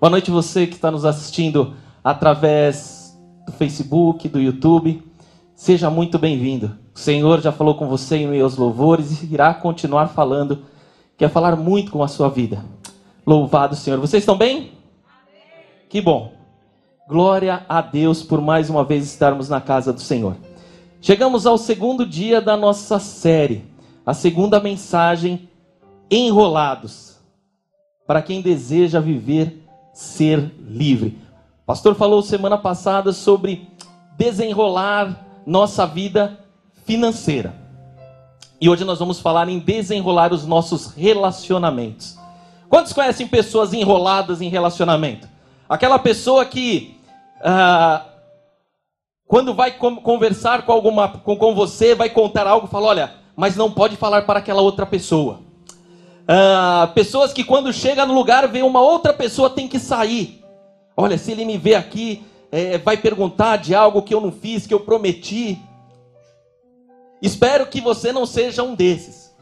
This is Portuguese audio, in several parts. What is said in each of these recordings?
Boa noite você que está nos assistindo através do Facebook, do YouTube. Seja muito bem-vindo. O Senhor já falou com você em meus louvores e irá continuar falando. Quer falar muito com a sua vida. Louvado Senhor. Vocês estão bem? Que bom. Glória a Deus por mais uma vez estarmos na casa do Senhor. Chegamos ao segundo dia da nossa série, a segunda mensagem, Enrolados, para quem deseja viver ser livre. O pastor falou semana passada sobre desenrolar nossa vida financeira. E hoje nós vamos falar em desenrolar os nossos relacionamentos. Quantos conhecem pessoas enroladas em relacionamento? Aquela pessoa que, ah, quando vai conversar com, alguma, com, com você, vai contar algo, fala: olha, mas não pode falar para aquela outra pessoa. Ah, pessoas que quando chega no lugar vê uma outra pessoa tem que sair. Olha, se ele me vê aqui, é, vai perguntar de algo que eu não fiz, que eu prometi. Espero que você não seja um desses.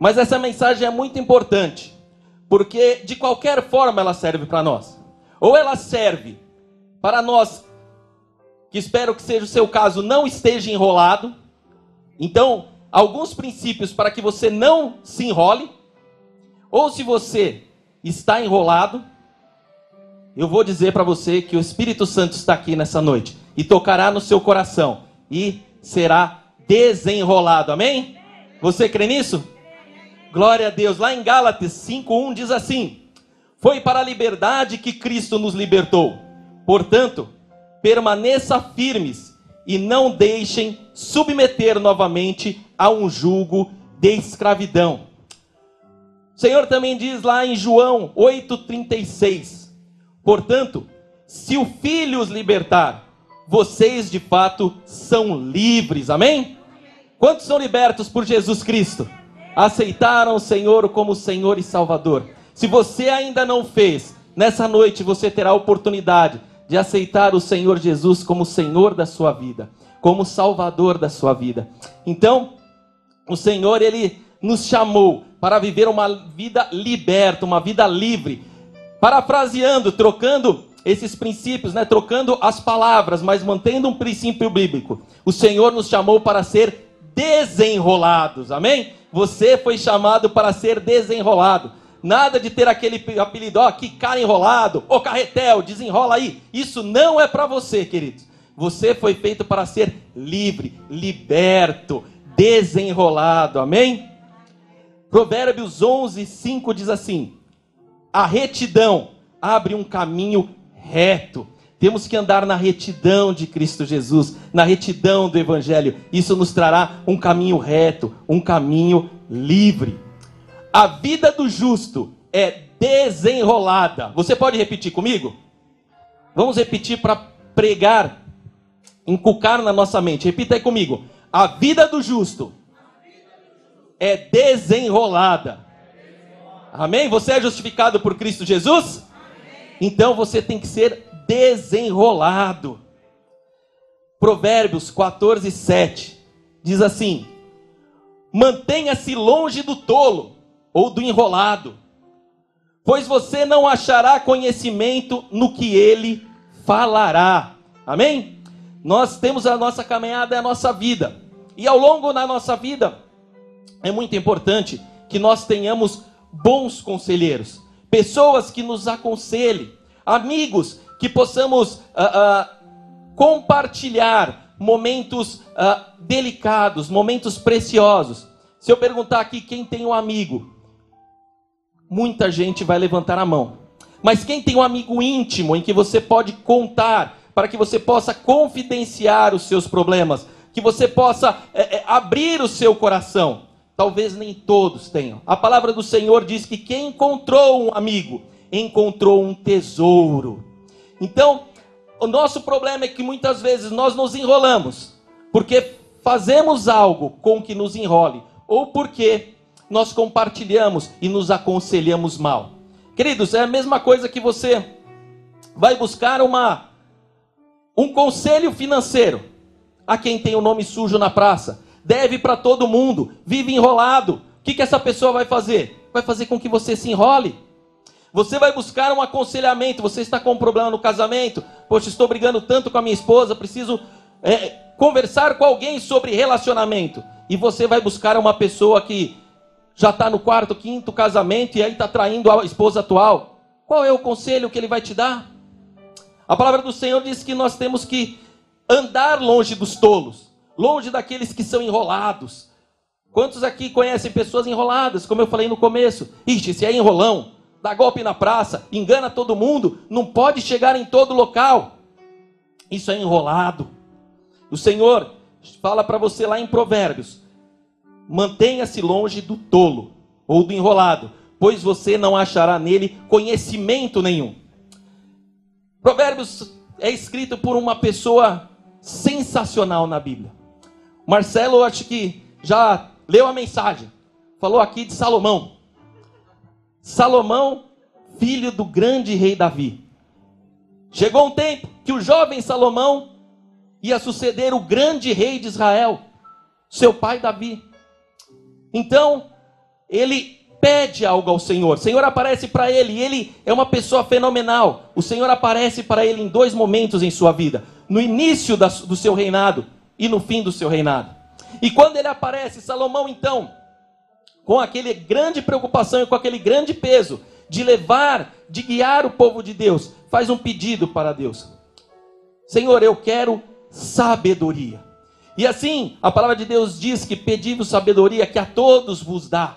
Mas essa mensagem é muito importante, porque de qualquer forma ela serve para nós. Ou ela serve para nós, que espero que seja o seu caso, não esteja enrolado. Então, alguns princípios para que você não se enrole, ou se você está enrolado, eu vou dizer para você que o Espírito Santo está aqui nessa noite e tocará no seu coração e será desenrolado. Amém? Você crê nisso? Glória a Deus. Lá em Gálatas 5:1 diz assim: Foi para a liberdade que Cristo nos libertou. Portanto, permaneça firmes e não deixem submeter novamente a um jugo de escravidão. O Senhor também diz lá em João 8,36: Portanto, se o Filho os libertar, vocês de fato são livres. Amém? Quantos são libertos por Jesus Cristo? Aceitaram o Senhor como Senhor e Salvador. Se você ainda não fez, nessa noite você terá a oportunidade de aceitar o Senhor Jesus como Senhor da sua vida, como Salvador da sua vida. Então, o Senhor, Ele nos chamou para viver uma vida liberta, uma vida livre. Parafraseando, trocando esses princípios, né? trocando as palavras, mas mantendo um princípio bíblico. O Senhor nos chamou para ser desenrolados, amém? Você foi chamado para ser desenrolado. Nada de ter aquele apelido, ó, que cara enrolado, ô carretel, desenrola aí. Isso não é para você, queridos. Você foi feito para ser livre, liberto, desenrolado. Amém? Provérbios 11, 5 diz assim: A retidão abre um caminho reto. Temos que andar na retidão de Cristo Jesus, na retidão do Evangelho. Isso nos trará um caminho reto, um caminho livre. A vida do justo é desenrolada. Você pode repetir comigo? Vamos repetir para pregar, encucar na nossa mente. Repita aí comigo. A vida do justo é desenrolada. Amém? Você é justificado por Cristo Jesus? Então você tem que ser desenrolado. Provérbios 14, 7 diz assim: Mantenha-se longe do tolo ou do enrolado, pois você não achará conhecimento no que ele falará. Amém? Nós temos a nossa caminhada, é a nossa vida. E ao longo da nossa vida, é muito importante que nós tenhamos bons conselheiros, pessoas que nos aconselhem, amigos que possamos uh, uh, compartilhar momentos uh, delicados, momentos preciosos. Se eu perguntar aqui quem tem um amigo, muita gente vai levantar a mão. Mas quem tem um amigo íntimo em que você pode contar, para que você possa confidenciar os seus problemas, que você possa é, é, abrir o seu coração, talvez nem todos tenham. A palavra do Senhor diz que quem encontrou um amigo, encontrou um tesouro. Então, o nosso problema é que muitas vezes nós nos enrolamos, porque fazemos algo com que nos enrole, ou porque nós compartilhamos e nos aconselhamos mal. Queridos, é a mesma coisa que você vai buscar uma um conselho financeiro a quem tem o nome sujo na praça, deve para todo mundo, vive enrolado. O que, que essa pessoa vai fazer? Vai fazer com que você se enrole. Você vai buscar um aconselhamento. Você está com um problema no casamento. Poxa, estou brigando tanto com a minha esposa. Preciso é, conversar com alguém sobre relacionamento. E você vai buscar uma pessoa que já está no quarto, quinto casamento e aí está traindo a esposa atual. Qual é o conselho que ele vai te dar? A palavra do Senhor diz que nós temos que andar longe dos tolos, longe daqueles que são enrolados. Quantos aqui conhecem pessoas enroladas, como eu falei no começo? Ixi, se é enrolão, dá golpe na praça, engana todo mundo, não pode chegar em todo local. Isso é enrolado. O Senhor fala para você lá em Provérbios: mantenha-se longe do tolo ou do enrolado, pois você não achará nele conhecimento nenhum. Provérbios é escrito por uma pessoa sensacional na Bíblia. Marcelo, acho que já leu a mensagem. Falou aqui de Salomão. Salomão, filho do grande rei Davi. Chegou um tempo que o jovem Salomão ia suceder o grande rei de Israel, seu pai Davi. Então, ele pede algo ao Senhor. O Senhor aparece para ele ele é uma pessoa fenomenal. O Senhor aparece para ele em dois momentos em sua vida: no início do seu reinado e no fim do seu reinado. E quando ele aparece, Salomão, então, com aquele grande preocupação e com aquele grande peso de levar, de guiar o povo de Deus, faz um pedido para Deus: Senhor, eu quero sabedoria. E assim, a palavra de Deus diz que pedi-vos sabedoria que a todos vos dá.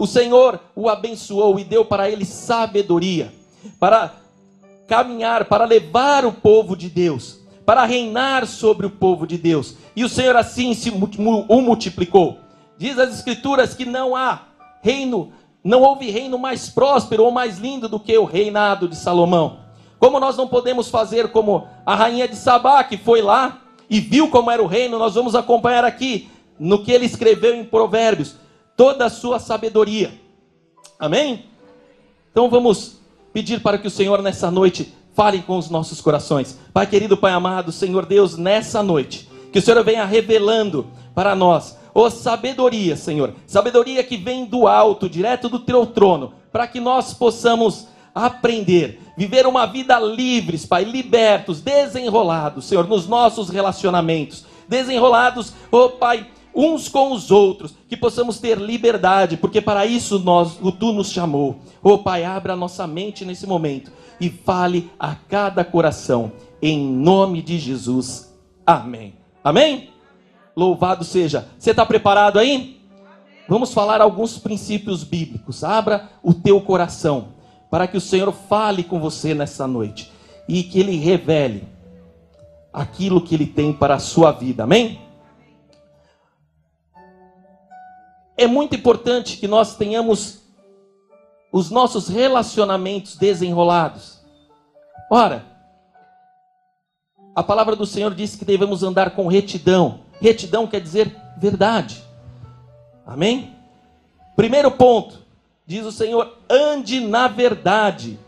O Senhor o abençoou e deu para ele sabedoria para caminhar, para levar o povo de Deus, para reinar sobre o povo de Deus. E o Senhor assim se o multiplicou. Diz as escrituras que não há reino, não houve reino mais próspero ou mais lindo do que o reinado de Salomão. Como nós não podemos fazer como a rainha de Sabá, que foi lá e viu como era o reino, nós vamos acompanhar aqui no que ele escreveu em Provérbios toda a sua sabedoria. Amém? Então vamos pedir para que o Senhor nessa noite fale com os nossos corações. Pai querido, Pai amado, Senhor Deus, nessa noite, que o Senhor venha revelando para nós ó oh, sabedoria, Senhor, sabedoria que vem do alto, direto do teu trono, para que nós possamos aprender, viver uma vida livres, Pai, libertos, desenrolados, Senhor, nos nossos relacionamentos, desenrolados, oh Pai, uns com os outros, que possamos ter liberdade, porque para isso nós, o tu nos chamou. Oh Pai, abra nossa mente nesse momento e fale a cada coração, em nome de Jesus. Amém. Amém? Louvado seja. Você está preparado aí? Vamos falar alguns princípios bíblicos. Abra o teu coração para que o Senhor fale com você nessa noite e que Ele revele aquilo que Ele tem para a sua vida. Amém? É muito importante que nós tenhamos os nossos relacionamentos desenrolados. Ora, a palavra do Senhor diz que devemos andar com retidão. Retidão quer dizer verdade. Amém? Primeiro ponto, diz o Senhor, ande na verdade.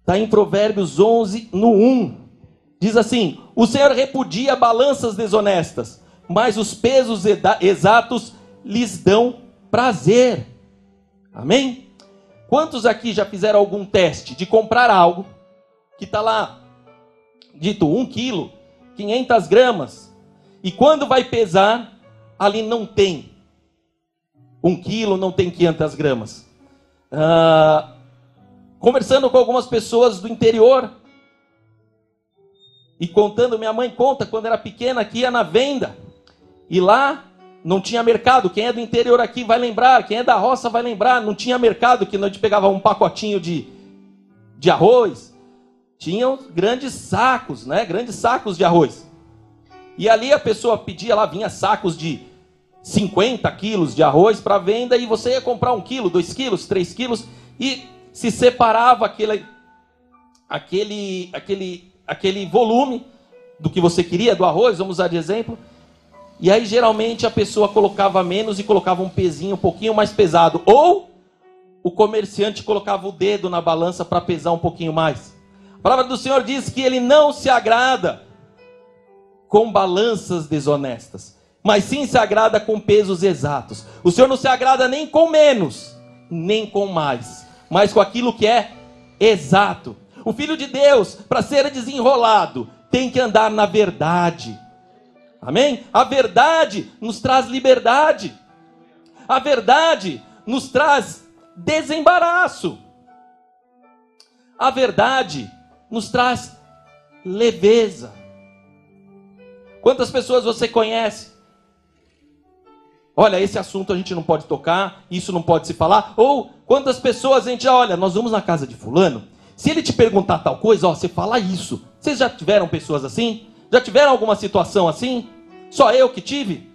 Está em Provérbios 11, no 1. Diz assim: O Senhor repudia balanças desonestas mas os pesos exatos lhes dão prazer. Amém? Quantos aqui já fizeram algum teste de comprar algo que está lá dito 1 quilo, 500 gramas, e quando vai pesar, ali não tem 1 quilo, não tem 500 gramas. Ah, conversando com algumas pessoas do interior, e contando, minha mãe conta quando era pequena que ia na venda e lá não tinha mercado. Quem é do interior aqui vai lembrar, quem é da roça vai lembrar. Não tinha mercado que a gente pegava um pacotinho de, de arroz. Tinham grandes sacos, né? Grandes sacos de arroz. E ali a pessoa pedia, lá vinha sacos de 50 quilos de arroz para venda e você ia comprar um quilo, dois quilos, três quilos e se separava aquele, aquele, aquele, aquele volume do que você queria do arroz, vamos usar de exemplo e aí geralmente a pessoa colocava menos e colocava um pezinho um pouquinho mais pesado. Ou o comerciante colocava o dedo na balança para pesar um pouquinho mais. A palavra do Senhor diz que ele não se agrada com balanças desonestas, mas sim se agrada com pesos exatos. O Senhor não se agrada nem com menos, nem com mais. mas com aquilo que é exato. O filho de Deus, para ser desenrolado, tem que andar na verdade. Amém? A verdade nos traz liberdade. A verdade nos traz desembaraço. A verdade nos traz leveza. Quantas pessoas você conhece? Olha, esse assunto a gente não pode tocar, isso não pode se falar. Ou quantas pessoas a gente, olha, nós vamos na casa de fulano. Se ele te perguntar tal coisa, ó, você fala isso. Vocês já tiveram pessoas assim? Já tiveram alguma situação assim? Só eu que tive?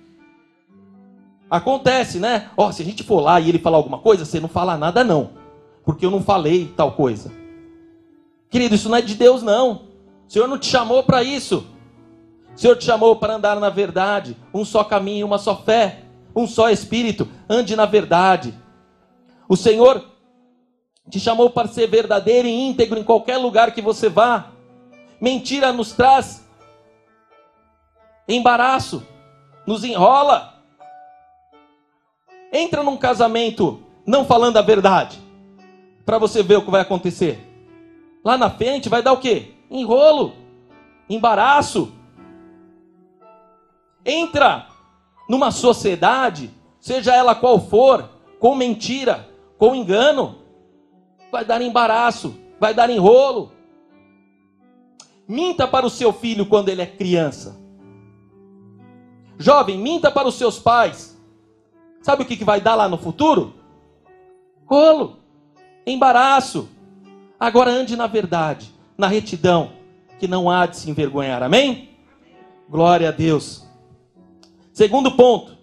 Acontece, né? Ó, se a gente for lá e ele falar alguma coisa, você não fala nada não, porque eu não falei tal coisa. Querido, isso não é de Deus não. O Senhor não te chamou para isso. O Senhor te chamou para andar na verdade, um só caminho, uma só fé, um só espírito. Ande na verdade. O Senhor te chamou para ser verdadeiro e íntegro em qualquer lugar que você vá. Mentira nos traz embaraço, nos enrola entra num casamento não falando a verdade, para você ver o que vai acontecer. Lá na frente vai dar o quê? Enrolo, embaraço. Entra numa sociedade, seja ela qual for, com mentira, com engano, vai dar embaraço, vai dar enrolo. Minta para o seu filho quando ele é criança. Jovem, minta para os seus pais Sabe o que, vai dar lá no futuro? Rolo, embaraço. Agora ande na verdade, na retidão, que não há de se envergonhar. Amém? Glória a Deus. Segundo ponto,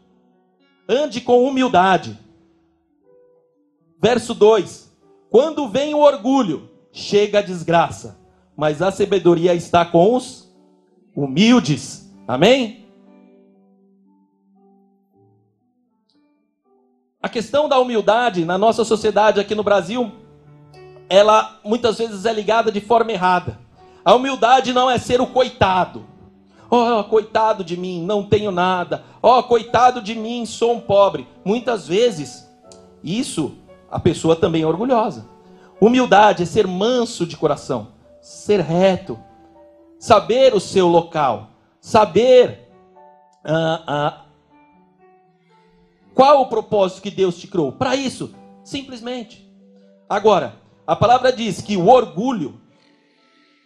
ande com humildade. Verso 2: Quando vem o orgulho, chega a desgraça, mas a sabedoria está com os humildes. Amém? A questão da humildade na nossa sociedade aqui no Brasil, ela muitas vezes é ligada de forma errada. A humildade não é ser o coitado. Oh, coitado de mim, não tenho nada. Oh, coitado de mim, sou um pobre. Muitas vezes, isso a pessoa também é orgulhosa. Humildade é ser manso de coração, ser reto, saber o seu local, saber ah, ah, qual o propósito que Deus te criou? Para isso, simplesmente. Agora, a palavra diz que o orgulho,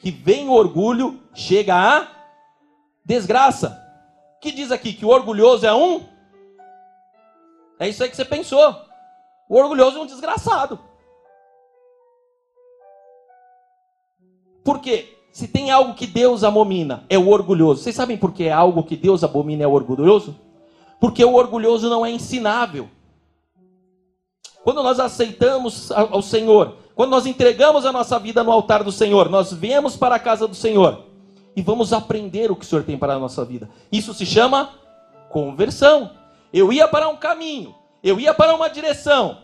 que vem o orgulho, chega a desgraça. Que diz aqui que o orgulhoso é um? É isso aí que você pensou. O orgulhoso é um desgraçado. Por quê? Se tem algo que Deus abomina, é o orgulhoso. Vocês sabem por que é algo que Deus abomina é o orgulhoso? Porque o orgulhoso não é ensinável. Quando nós aceitamos ao Senhor, quando nós entregamos a nossa vida no altar do Senhor, nós viemos para a casa do Senhor e vamos aprender o que o Senhor tem para a nossa vida. Isso se chama conversão. Eu ia para um caminho, eu ia para uma direção,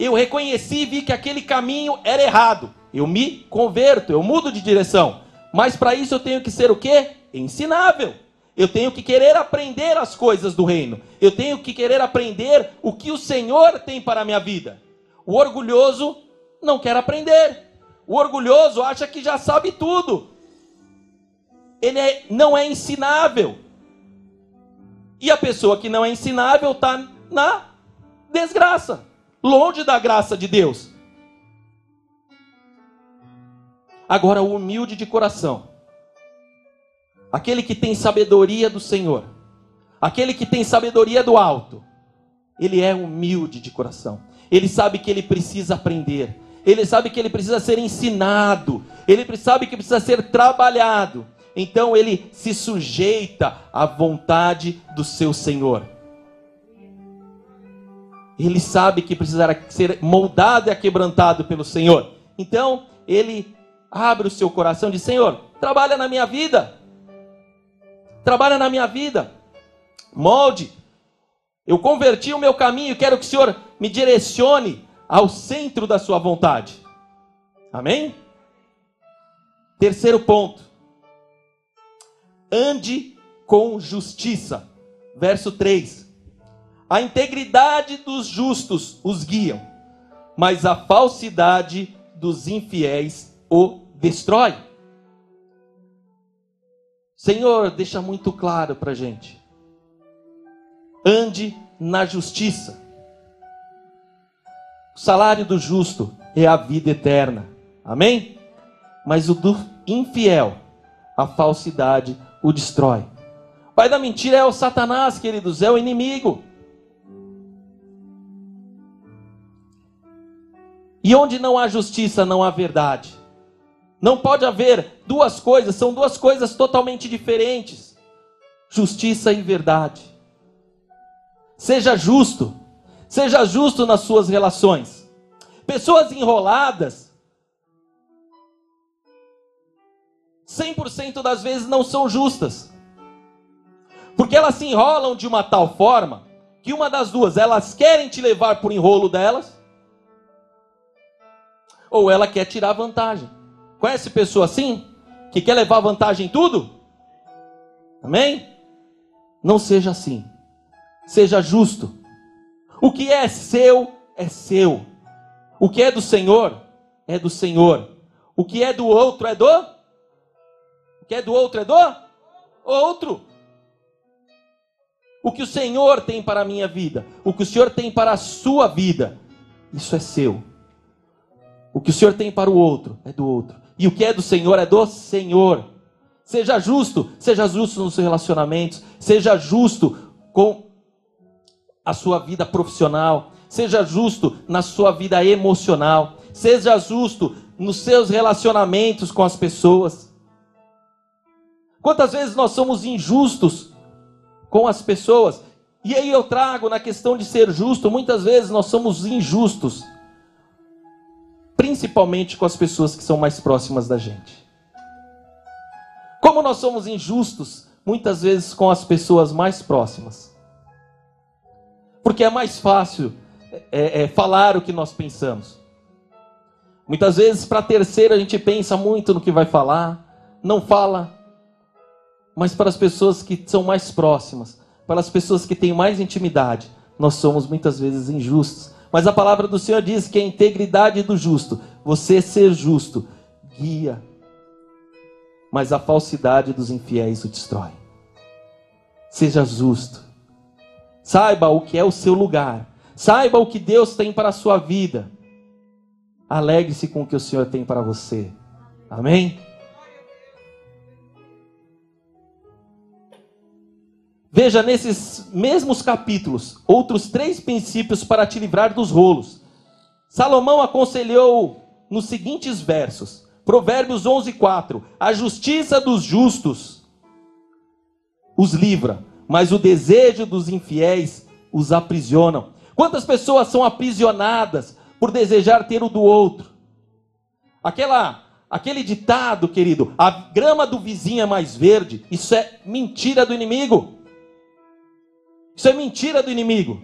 eu reconheci e vi que aquele caminho era errado. Eu me converto, eu mudo de direção. Mas para isso eu tenho que ser o quê? Ensinável. Eu tenho que querer aprender as coisas do reino. Eu tenho que querer aprender o que o Senhor tem para a minha vida. O orgulhoso não quer aprender. O orgulhoso acha que já sabe tudo. Ele é, não é ensinável. E a pessoa que não é ensinável está na desgraça, longe da graça de Deus. Agora, o humilde de coração aquele que tem sabedoria do Senhor, aquele que tem sabedoria do alto, ele é humilde de coração. Ele sabe que ele precisa aprender. Ele sabe que ele precisa ser ensinado. Ele sabe que precisa ser trabalhado. Então ele se sujeita à vontade do seu Senhor. Ele sabe que precisará ser moldado e aquebrantado pelo Senhor. Então ele abre o seu coração e diz: Senhor, trabalha na minha vida trabalha na minha vida, molde. Eu converti o meu caminho, quero que o Senhor me direcione ao centro da sua vontade. Amém? Terceiro ponto. Ande com justiça. Verso 3. A integridade dos justos os guiam, mas a falsidade dos infiéis o destrói. Senhor, deixa muito claro para gente. Ande na justiça. O salário do justo é a vida eterna. Amém? Mas o do infiel, a falsidade o destrói. Pai da mentira é o Satanás, queridos, é o inimigo. E onde não há justiça, não há verdade. Não pode haver duas coisas, são duas coisas totalmente diferentes: justiça e verdade. Seja justo, seja justo nas suas relações. Pessoas enroladas, 100% das vezes não são justas. Porque elas se enrolam de uma tal forma que uma das duas, elas querem te levar por enrolo delas, ou ela quer tirar vantagem. Conhece pessoa assim? Que quer levar vantagem em tudo? Amém? Não seja assim. Seja justo. O que é seu, é seu. O que é do Senhor, é do Senhor. O que é do outro, é do? O que é do outro, é do? Outro. O que o Senhor tem para a minha vida, o que o Senhor tem para a sua vida, isso é seu. O que o Senhor tem para o outro é do outro. E o que é do Senhor é do Senhor. Seja justo, seja justo nos seus relacionamentos, seja justo com a sua vida profissional, seja justo na sua vida emocional, seja justo nos seus relacionamentos com as pessoas. Quantas vezes nós somos injustos com as pessoas? E aí eu trago na questão de ser justo, muitas vezes nós somos injustos principalmente com as pessoas que são mais próximas da gente. Como nós somos injustos, muitas vezes com as pessoas mais próximas. Porque é mais fácil é, é, falar o que nós pensamos. Muitas vezes, para a terceira, a gente pensa muito no que vai falar, não fala. Mas para as pessoas que são mais próximas, para as pessoas que têm mais intimidade, nós somos muitas vezes injustos. Mas a palavra do Senhor diz que a integridade do justo, você ser justo, guia. Mas a falsidade dos infiéis o destrói. Seja justo. Saiba o que é o seu lugar. Saiba o que Deus tem para a sua vida. Alegre-se com o que o Senhor tem para você. Amém? Veja nesses mesmos capítulos outros três princípios para te livrar dos rolos. Salomão aconselhou nos seguintes versos: Provérbios 11, 4. A justiça dos justos os livra, mas o desejo dos infiéis os aprisionam. Quantas pessoas são aprisionadas por desejar ter o do outro? Aquela, aquele ditado, querido, a grama do vizinho é mais verde, isso é mentira do inimigo. Isso é mentira do inimigo.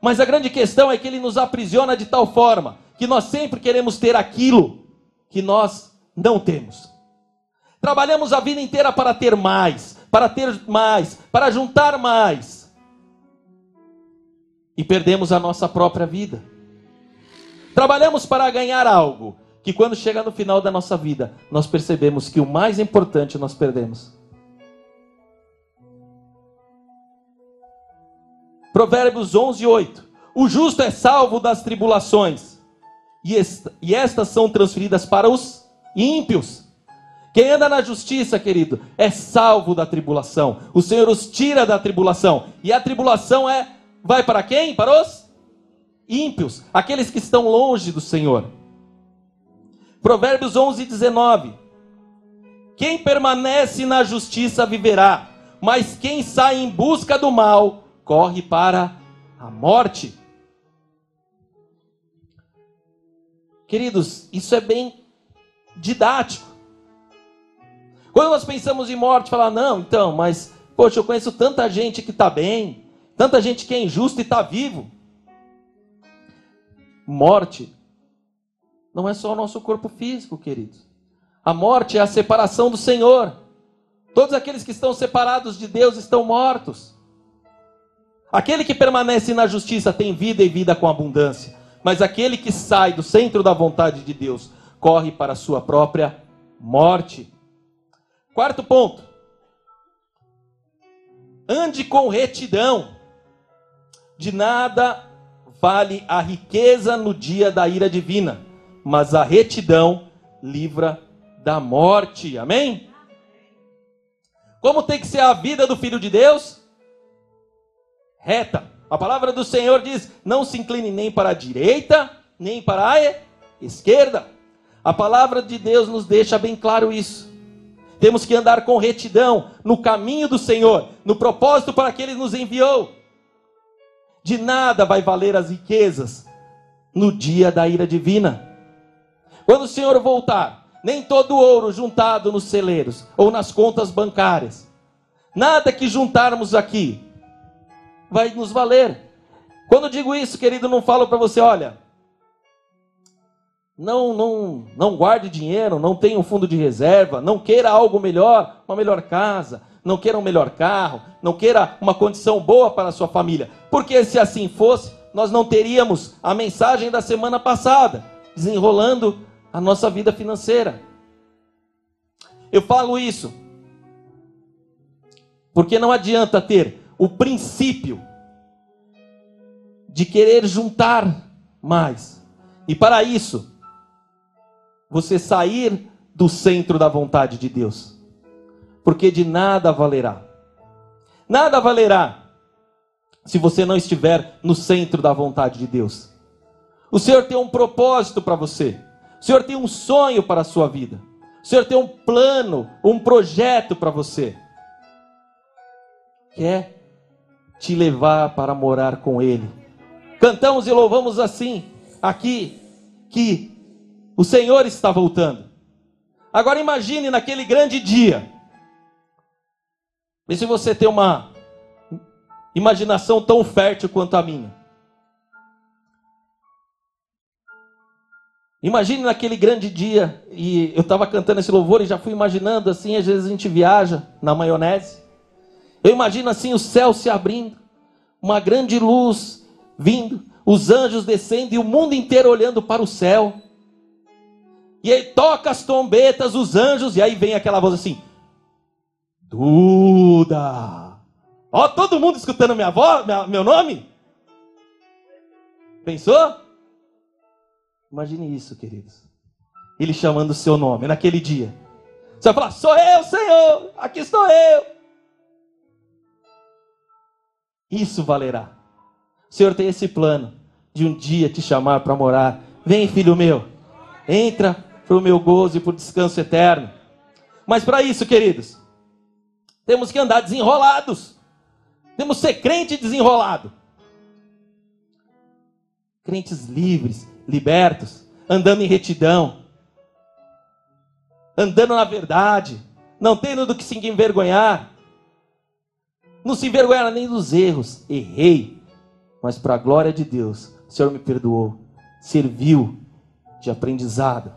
Mas a grande questão é que ele nos aprisiona de tal forma que nós sempre queremos ter aquilo que nós não temos. Trabalhamos a vida inteira para ter mais, para ter mais, para juntar mais. E perdemos a nossa própria vida. Trabalhamos para ganhar algo que quando chega no final da nossa vida, nós percebemos que o mais importante nós perdemos. Provérbios 11, 8. O justo é salvo das tribulações, e, esta, e estas são transferidas para os ímpios. Quem anda na justiça, querido, é salvo da tribulação. O Senhor os tira da tribulação. E a tribulação é vai para quem? Para os ímpios, aqueles que estão longe do Senhor. Provérbios 11, 19. Quem permanece na justiça viverá, mas quem sai em busca do mal corre para a morte. Queridos, isso é bem didático. Quando nós pensamos em morte, falar, não, então, mas, poxa, eu conheço tanta gente que está bem, tanta gente que é injusta e está vivo. Morte não é só o nosso corpo físico, queridos. A morte é a separação do Senhor. Todos aqueles que estão separados de Deus estão mortos. Aquele que permanece na justiça tem vida e vida com abundância. Mas aquele que sai do centro da vontade de Deus corre para a sua própria morte. Quarto ponto. Ande com retidão. De nada vale a riqueza no dia da ira divina, mas a retidão livra da morte. Amém? Como tem que ser a vida do filho de Deus? Reta. A palavra do Senhor diz: não se incline nem para a direita, nem para a esquerda. A palavra de Deus nos deixa bem claro isso. Temos que andar com retidão no caminho do Senhor, no propósito para que Ele nos enviou. De nada vai valer as riquezas no dia da ira divina. Quando o Senhor voltar, nem todo ouro juntado nos celeiros ou nas contas bancárias, nada que juntarmos aqui vai nos valer. Quando digo isso, querido, não falo para você, olha, não, não, não guarde dinheiro, não tenha um fundo de reserva, não queira algo melhor, uma melhor casa, não queira um melhor carro, não queira uma condição boa para a sua família. Porque se assim fosse, nós não teríamos a mensagem da semana passada, desenrolando a nossa vida financeira. Eu falo isso porque não adianta ter o princípio de querer juntar mais. E para isso, você sair do centro da vontade de Deus. Porque de nada valerá. Nada valerá se você não estiver no centro da vontade de Deus. O Senhor tem um propósito para você. O Senhor tem um sonho para a sua vida. O Senhor tem um plano, um projeto para você. Quer te levar para morar com Ele. Cantamos e louvamos assim, aqui, que o Senhor está voltando. Agora imagine naquele grande dia. Vê se você tem uma imaginação tão fértil quanto a minha. Imagine naquele grande dia, e eu estava cantando esse louvor e já fui imaginando assim, às vezes a gente viaja na maionese. Eu imagino assim o céu se abrindo, uma grande luz vindo, os anjos descendo e o mundo inteiro olhando para o céu. E aí toca as trombetas, os anjos, e aí vem aquela voz assim: Duda! Ó, todo mundo escutando minha voz, meu nome? Pensou? Imagine isso, queridos. Ele chamando o seu nome naquele dia. Você vai falar: Sou eu, Senhor, aqui estou eu. Isso valerá. O Senhor tem esse plano de um dia te chamar para morar. Vem, filho meu, entra para o meu gozo e para o descanso eterno. Mas para isso, queridos, temos que andar desenrolados. Temos que ser crente desenrolado. Crentes livres, libertos, andando em retidão, andando na verdade, não tendo do que se envergonhar. Não se envergonhar nem dos erros. Errei, mas para a glória de Deus, o Senhor me perdoou. Serviu de aprendizado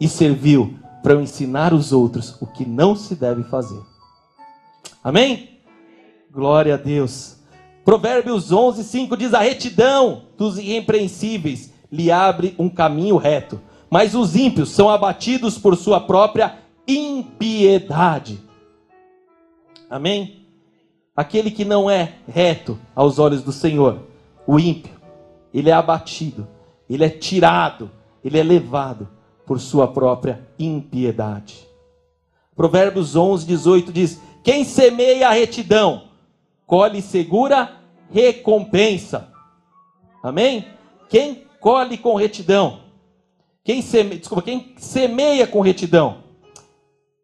e serviu para eu ensinar os outros o que não se deve fazer. Amém? Glória a Deus. Provérbios 11, 5 diz: A retidão dos irrepreensíveis lhe abre um caminho reto, mas os ímpios são abatidos por sua própria impiedade. Amém? Aquele que não é reto aos olhos do Senhor, o ímpio, ele é abatido, ele é tirado, ele é levado por sua própria impiedade. Provérbios 11, 18 diz: Quem semeia a retidão, colhe segura recompensa. Amém? Quem colhe com retidão, quem semeia, desculpa, quem semeia com retidão.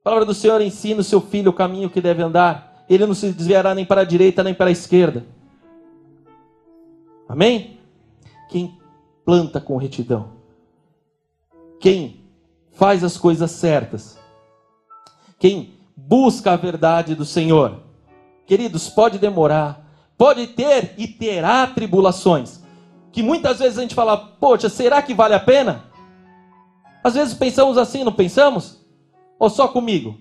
A palavra do Senhor ensina o seu filho o caminho que deve andar. Ele não se desviará nem para a direita nem para a esquerda. Amém? Quem planta com retidão quem faz as coisas certas, quem busca a verdade do Senhor. Queridos, pode demorar, pode ter e terá tribulações, que muitas vezes a gente fala, poxa, será que vale a pena? Às vezes pensamos assim, não pensamos? Ou só comigo?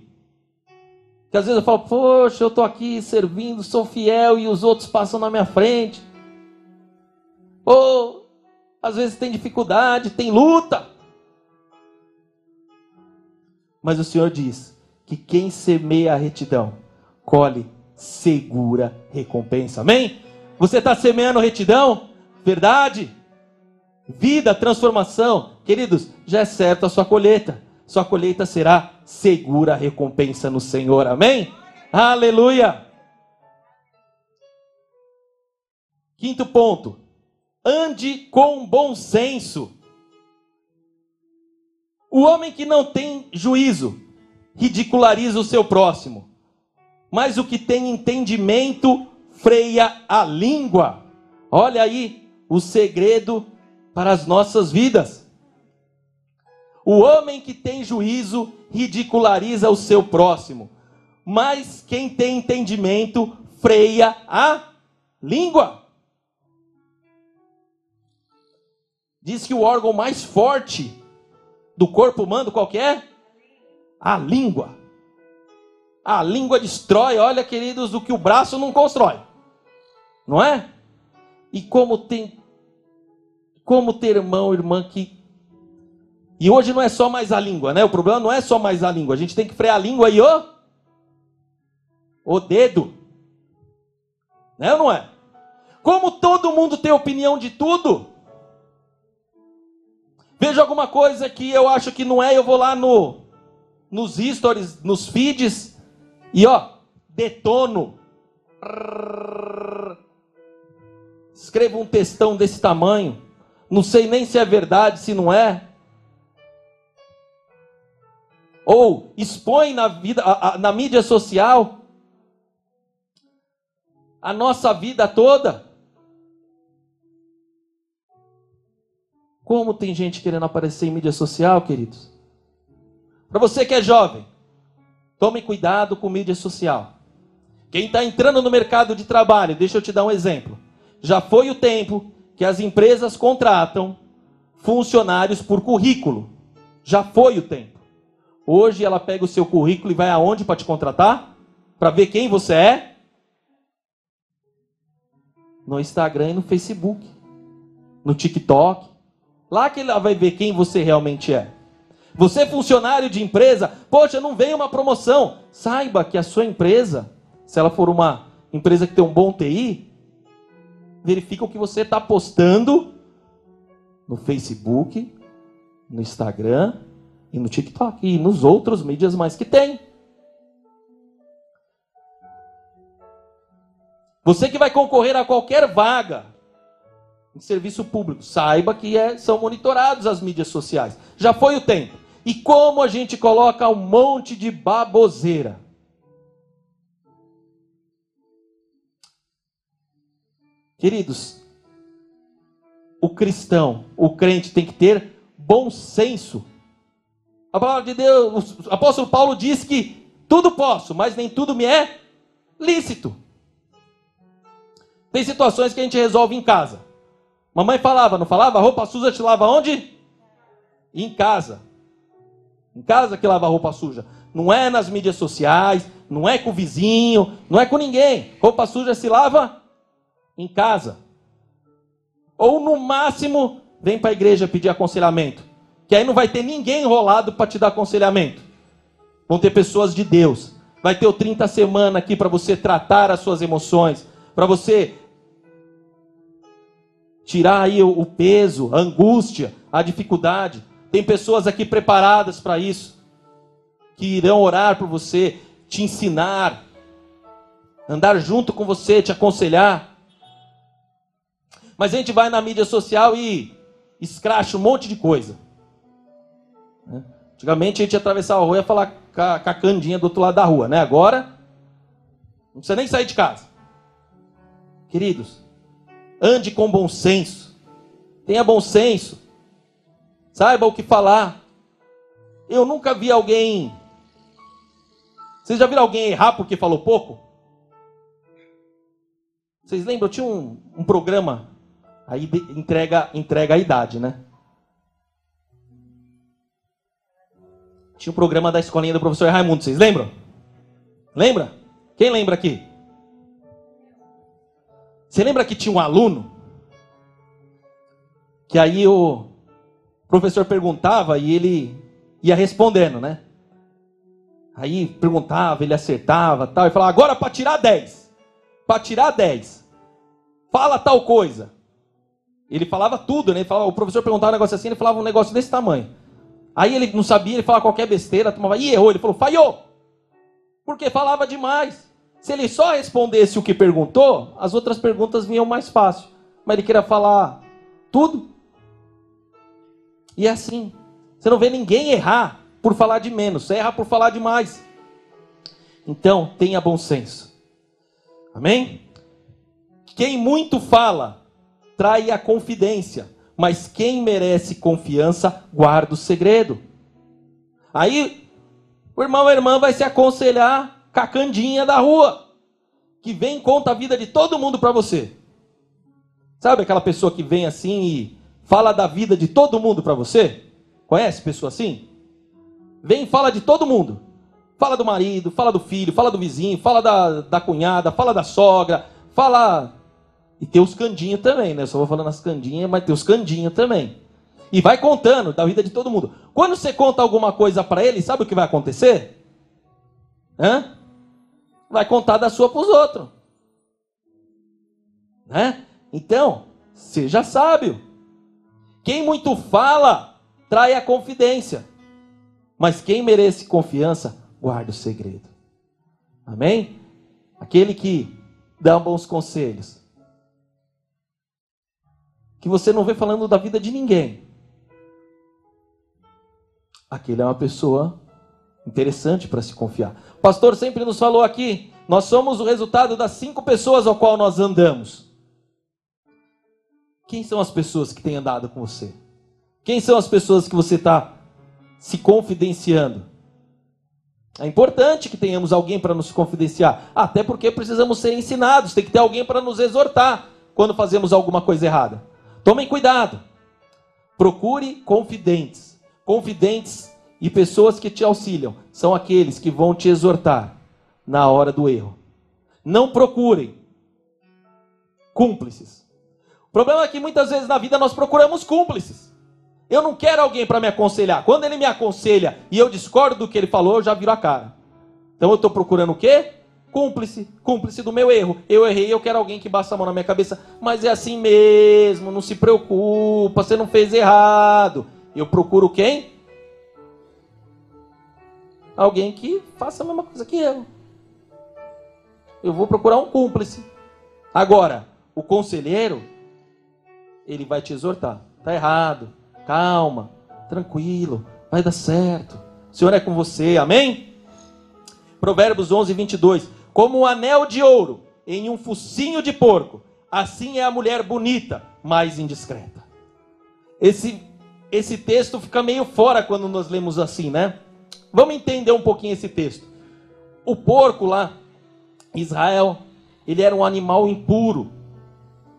Que às vezes eu falo, poxa, eu estou aqui servindo, sou fiel e os outros passam na minha frente. Ou às vezes tem dificuldade, tem luta. Mas o Senhor diz que quem semeia a retidão, colhe segura recompensa. Amém? Você está semeando retidão? Verdade? Vida, transformação. Queridos, já é certo a sua colheita. Sua colheita será segura recompensa no Senhor. Amém? Aleluia! Quinto ponto. Ande com bom senso. O homem que não tem juízo ridiculariza o seu próximo, mas o que tem entendimento freia a língua. Olha aí o segredo para as nossas vidas. O homem que tem juízo ridiculariza o seu próximo, mas quem tem entendimento freia a língua. Diz que o órgão mais forte do corpo humano qual é? A língua. A língua destrói, olha queridos, o que o braço não constrói. Não é? E como tem como ter irmão, irmã que e hoje não é só mais a língua, né? O problema não é só mais a língua. A gente tem que frear a língua e o o dedo. Né ou não é? Como todo mundo tem opinião de tudo, vejo alguma coisa que eu acho que não é, eu vou lá no nos stories, nos feeds e ó, detono. Escrevo um textão desse tamanho. Não sei nem se é verdade, se não é. Ou expõe na vida, na mídia social a nossa vida toda. Como tem gente querendo aparecer em mídia social, queridos? Para você que é jovem, tome cuidado com mídia social. Quem está entrando no mercado de trabalho, deixa eu te dar um exemplo. Já foi o tempo que as empresas contratam funcionários por currículo. Já foi o tempo. Hoje ela pega o seu currículo e vai aonde para te contratar? Para ver quem você é? No Instagram e no Facebook. No TikTok. Lá que ela vai ver quem você realmente é. Você, funcionário de empresa, poxa, não veio uma promoção. Saiba que a sua empresa, se ela for uma empresa que tem um bom TI, verifica o que você está postando no Facebook, no Instagram e no TikTok e nos outros mídias mais que tem. Você que vai concorrer a qualquer vaga, em serviço público, saiba que é, são monitorados as mídias sociais. Já foi o tempo. E como a gente coloca um monte de baboseira. Queridos, o cristão, o crente tem que ter bom senso. A palavra de Deus, o apóstolo Paulo diz que tudo posso, mas nem tudo me é lícito. Tem situações que a gente resolve em casa. Mamãe falava, não falava? A roupa suja te lava onde? Em casa. Em casa que lava roupa suja. Não é nas mídias sociais, não é com o vizinho, não é com ninguém. Roupa suja se lava em casa. Ou no máximo, vem para a igreja pedir aconselhamento. Que aí não vai ter ninguém enrolado para te dar aconselhamento. Vão ter pessoas de Deus. Vai ter o 30 semana aqui para você tratar as suas emoções, para você tirar aí o, peso, a angústia, a dificuldade. Tem pessoas aqui preparadas para isso, que irão orar por você, te ensinar, andar junto com você, te aconselhar. Mas a gente vai na mídia social e escracha um monte de coisa. Antigamente a gente ia atravessar a rua e ia falar com a, Candinha do outro lado da rua, né? Agora, não precisa nem sair de casa. Queridos, Ande com bom senso. Tenha bom senso. Saiba o que falar. Eu nunca vi alguém. Vocês já viram alguém errar porque falou pouco? Vocês lembram? Tinha um, um programa. Aí entrega, entrega a idade, né? Tinha um programa da escolinha do professor Raimundo. Vocês lembram? Lembra? Quem lembra aqui? Você lembra que tinha um aluno? Que aí o professor perguntava e ele ia respondendo, né? Aí perguntava, ele acertava, tal, e falava: "Agora para tirar 10". Para tirar 10. Fala tal coisa. Ele falava tudo, né? Ele falava, o professor perguntava um negócio assim, ele falava um negócio desse tamanho. Aí ele não sabia, ele falava qualquer besteira, tomava, e errou. Ele falou, falhou. Porque falava demais. Se ele só respondesse o que perguntou, as outras perguntas vinham mais fácil. Mas ele queria falar tudo. E é assim. Você não vê ninguém errar por falar de menos, você erra por falar de mais. Então, tenha bom senso. Amém? Quem muito fala, trai a confidência, mas quem merece confiança, guarda o segredo. Aí, o irmão ou a irmã vai se aconselhar com a candinha da rua, que vem e conta a vida de todo mundo para você. Sabe aquela pessoa que vem assim e fala da vida de todo mundo para você? Conhece pessoa assim? Vem e fala de todo mundo. Fala do marido, fala do filho, fala do vizinho, fala da, da cunhada, fala da sogra, fala e tem os candinhos também, né? Só vou falando as candinhas, mas tem os candinhos também. E vai contando da vida de todo mundo. Quando você conta alguma coisa para ele, sabe o que vai acontecer? Hã? Vai contar da sua para os outros. Né? Então, seja sábio. Quem muito fala, trai a confidência. Mas quem merece confiança, guarda o segredo. Amém? Aquele que dá bons conselhos que você não vê falando da vida de ninguém. Aquele é uma pessoa interessante para se confiar. O pastor sempre nos falou aqui: nós somos o resultado das cinco pessoas ao qual nós andamos. Quem são as pessoas que têm andado com você? Quem são as pessoas que você está se confidenciando? É importante que tenhamos alguém para nos confidenciar, até porque precisamos ser ensinados, tem que ter alguém para nos exortar quando fazemos alguma coisa errada. Tomem cuidado. Procure confidentes. Confidentes e pessoas que te auxiliam são aqueles que vão te exortar na hora do erro. Não procurem cúmplices. O problema é que muitas vezes na vida nós procuramos cúmplices. Eu não quero alguém para me aconselhar. Quando ele me aconselha e eu discordo do que ele falou, eu já viro a cara. Então eu estou procurando o quê? Cúmplice, cúmplice do meu erro. Eu errei, eu quero alguém que basta a mão na minha cabeça. Mas é assim mesmo, não se preocupa, você não fez errado. Eu procuro quem? Alguém que faça a mesma coisa que eu. Eu vou procurar um cúmplice. Agora, o conselheiro, ele vai te exortar. Tá errado. Calma, tranquilo, vai dar certo. O Senhor é com você, amém? Provérbios 11, 22 como um anel de ouro em um focinho de porco. Assim é a mulher bonita, mas indiscreta. Esse, esse texto fica meio fora quando nós lemos assim, né? Vamos entender um pouquinho esse texto. O porco lá, Israel, ele era um animal impuro.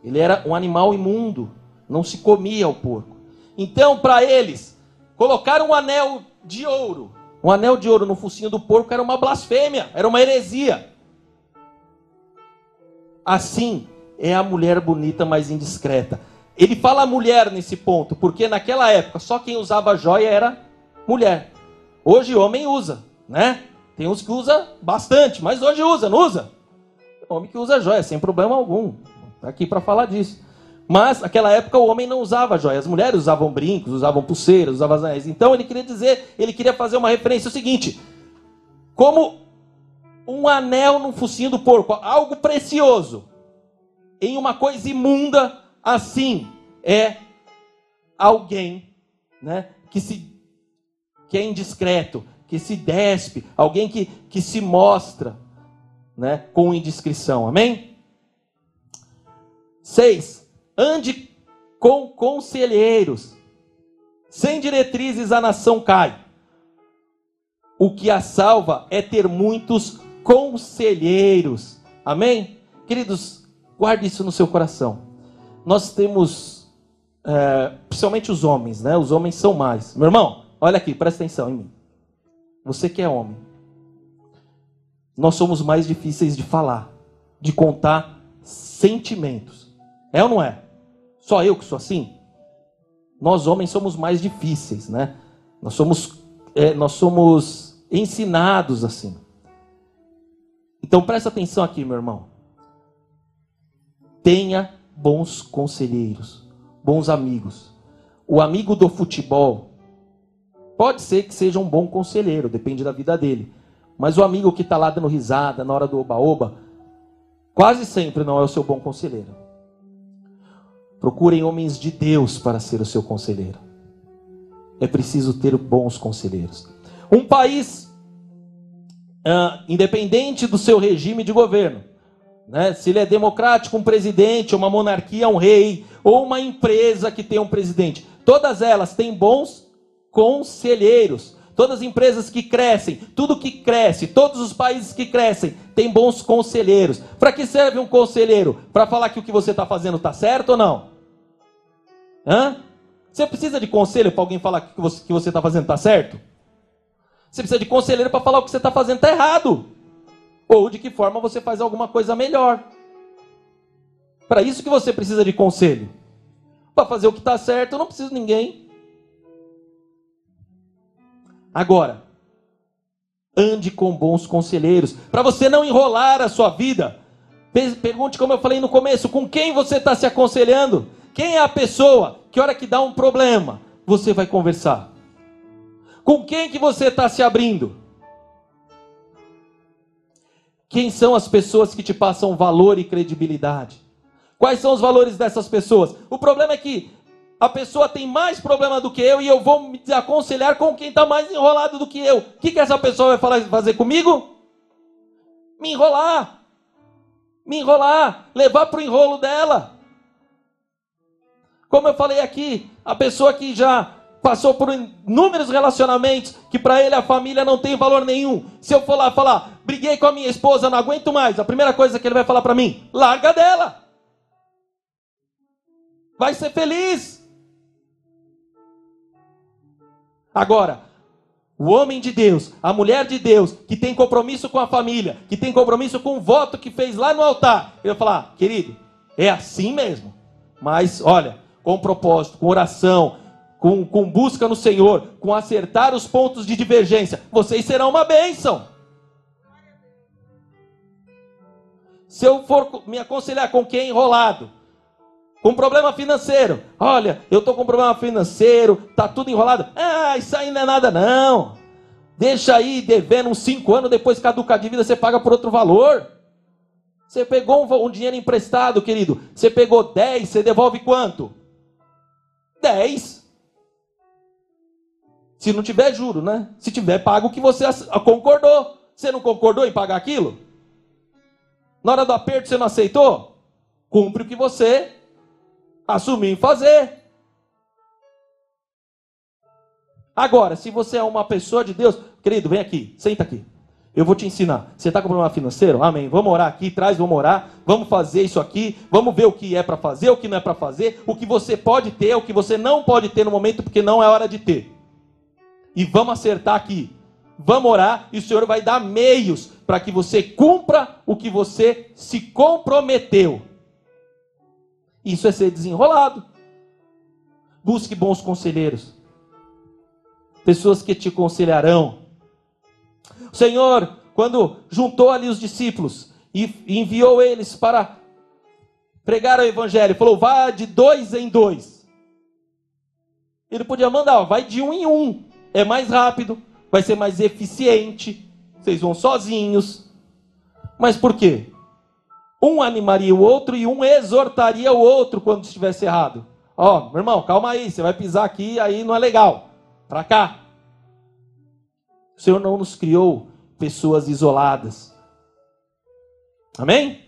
Ele era um animal imundo. Não se comia o porco. Então, para eles, colocar um anel de ouro, um anel de ouro no focinho do porco era uma blasfêmia, era uma heresia. Assim é a mulher bonita, mas indiscreta. Ele fala mulher nesse ponto, porque naquela época só quem usava joia era mulher. Hoje homem usa, né? Tem uns que usa bastante, mas hoje usa, não usa? Homem que usa joia, sem problema algum. Está aqui para falar disso. Mas naquela época o homem não usava joia, as mulheres usavam brincos, usavam pulseiras, usavam anéis. Então ele queria dizer, ele queria fazer uma referência o seguinte: como um anel no focinho do porco, algo precioso, em uma coisa imunda, assim é alguém, né, que se que é indiscreto, que se despe, alguém que, que se mostra, né, com indiscrição. Amém? Seis, ande com conselheiros. Sem diretrizes a nação cai. O que a salva é ter muitos conselheiros. Amém? Queridos, guarde isso no seu coração. Nós temos, é, principalmente os homens, né? Os homens são mais. Meu irmão, olha aqui, presta atenção em mim. Você que é homem. nós somos mais difíceis de falar, de contar sentimentos. É ou não é? Só eu que sou assim? Nós homens somos mais difíceis, né? Nós somos, é, nós somos ensinados assim. Então presta atenção aqui, meu irmão. Tenha bons conselheiros, bons amigos. O amigo do futebol pode ser que seja um bom conselheiro, depende da vida dele. Mas o amigo que está lá dando risada na hora do oba-oba, quase sempre não é o seu bom conselheiro. Procurem homens de Deus para ser o seu conselheiro. É preciso ter bons conselheiros. Um país uh, independente do seu regime de governo, né? se ele é democrático, um presidente, uma monarquia, um rei, ou uma empresa que tem um presidente, todas elas têm bons conselheiros. Todas as empresas que crescem, tudo que cresce, todos os países que crescem, têm bons conselheiros. Para que serve um conselheiro? Para falar que o que você está fazendo está certo ou não? Hã? Você precisa de conselho para alguém falar que o que você está fazendo está certo? Você precisa de conselheiro para falar o que você está fazendo está errado. Ou de que forma você faz alguma coisa melhor. Para isso que você precisa de conselho. Para fazer o que está certo, eu não preciso de ninguém. Agora, ande com bons conselheiros. Para você não enrolar a sua vida. Pergunte, como eu falei no começo, com quem você está se aconselhando. Quem é a pessoa que, hora que dá um problema, você vai conversar? Com quem que você está se abrindo? Quem são as pessoas que te passam valor e credibilidade? Quais são os valores dessas pessoas? O problema é que a pessoa tem mais problema do que eu e eu vou me aconselhar com quem está mais enrolado do que eu. O que, que essa pessoa vai falar, fazer comigo? Me enrolar. Me enrolar. Levar para o enrolo dela. Como eu falei aqui, a pessoa que já passou por inúmeros relacionamentos que para ele a família não tem valor nenhum. Se eu for lá falar, briguei com a minha esposa, não aguento mais, a primeira coisa que ele vai falar para mim, larga dela. Vai ser feliz. Agora, o homem de Deus, a mulher de Deus, que tem compromisso com a família, que tem compromisso com o voto que fez lá no altar, ele vai falar, querido, é assim mesmo. Mas, olha, com propósito, com oração, com, com busca no Senhor, com acertar os pontos de divergência, vocês serão uma bênção. Se eu for me aconselhar com quem é enrolado, com problema financeiro, olha, eu estou com problema financeiro, tá tudo enrolado. Ah, isso aí não é nada não. Deixa aí devendo uns cinco anos, depois caduca a dívida, você paga por outro valor. Você pegou um, um dinheiro emprestado, querido. Você pegou 10, você devolve quanto? 10. Se não tiver juro, né? Se tiver, paga o que você concordou. Você não concordou em pagar aquilo? Na hora do aperto você não aceitou? Cumpre o que você assumiu em fazer. Agora, se você é uma pessoa de Deus, querido, vem aqui, senta aqui. Eu vou te ensinar. Você está com problema financeiro? Amém. Vamos orar aqui, traz, vamos orar. Vamos fazer isso aqui. Vamos ver o que é para fazer, o que não é para fazer. O que você pode ter, o que você não pode ter no momento, porque não é hora de ter e vamos acertar aqui. Vamos orar e o Senhor vai dar meios para que você cumpra o que você se comprometeu. Isso é ser desenrolado. Busque bons conselheiros, pessoas que te aconselharão. O Senhor, quando juntou ali os discípulos e enviou eles para pregar o evangelho, falou: vá de dois em dois. Ele podia mandar, vai de um em um é mais rápido, vai ser mais eficiente, vocês vão sozinhos. Mas por quê? Um animaria o outro e um exortaria o outro quando estivesse errado. Ó, oh, meu irmão, calma aí, você vai pisar aqui, aí não é legal. Para cá. O Senhor não nos criou pessoas isoladas. Amém?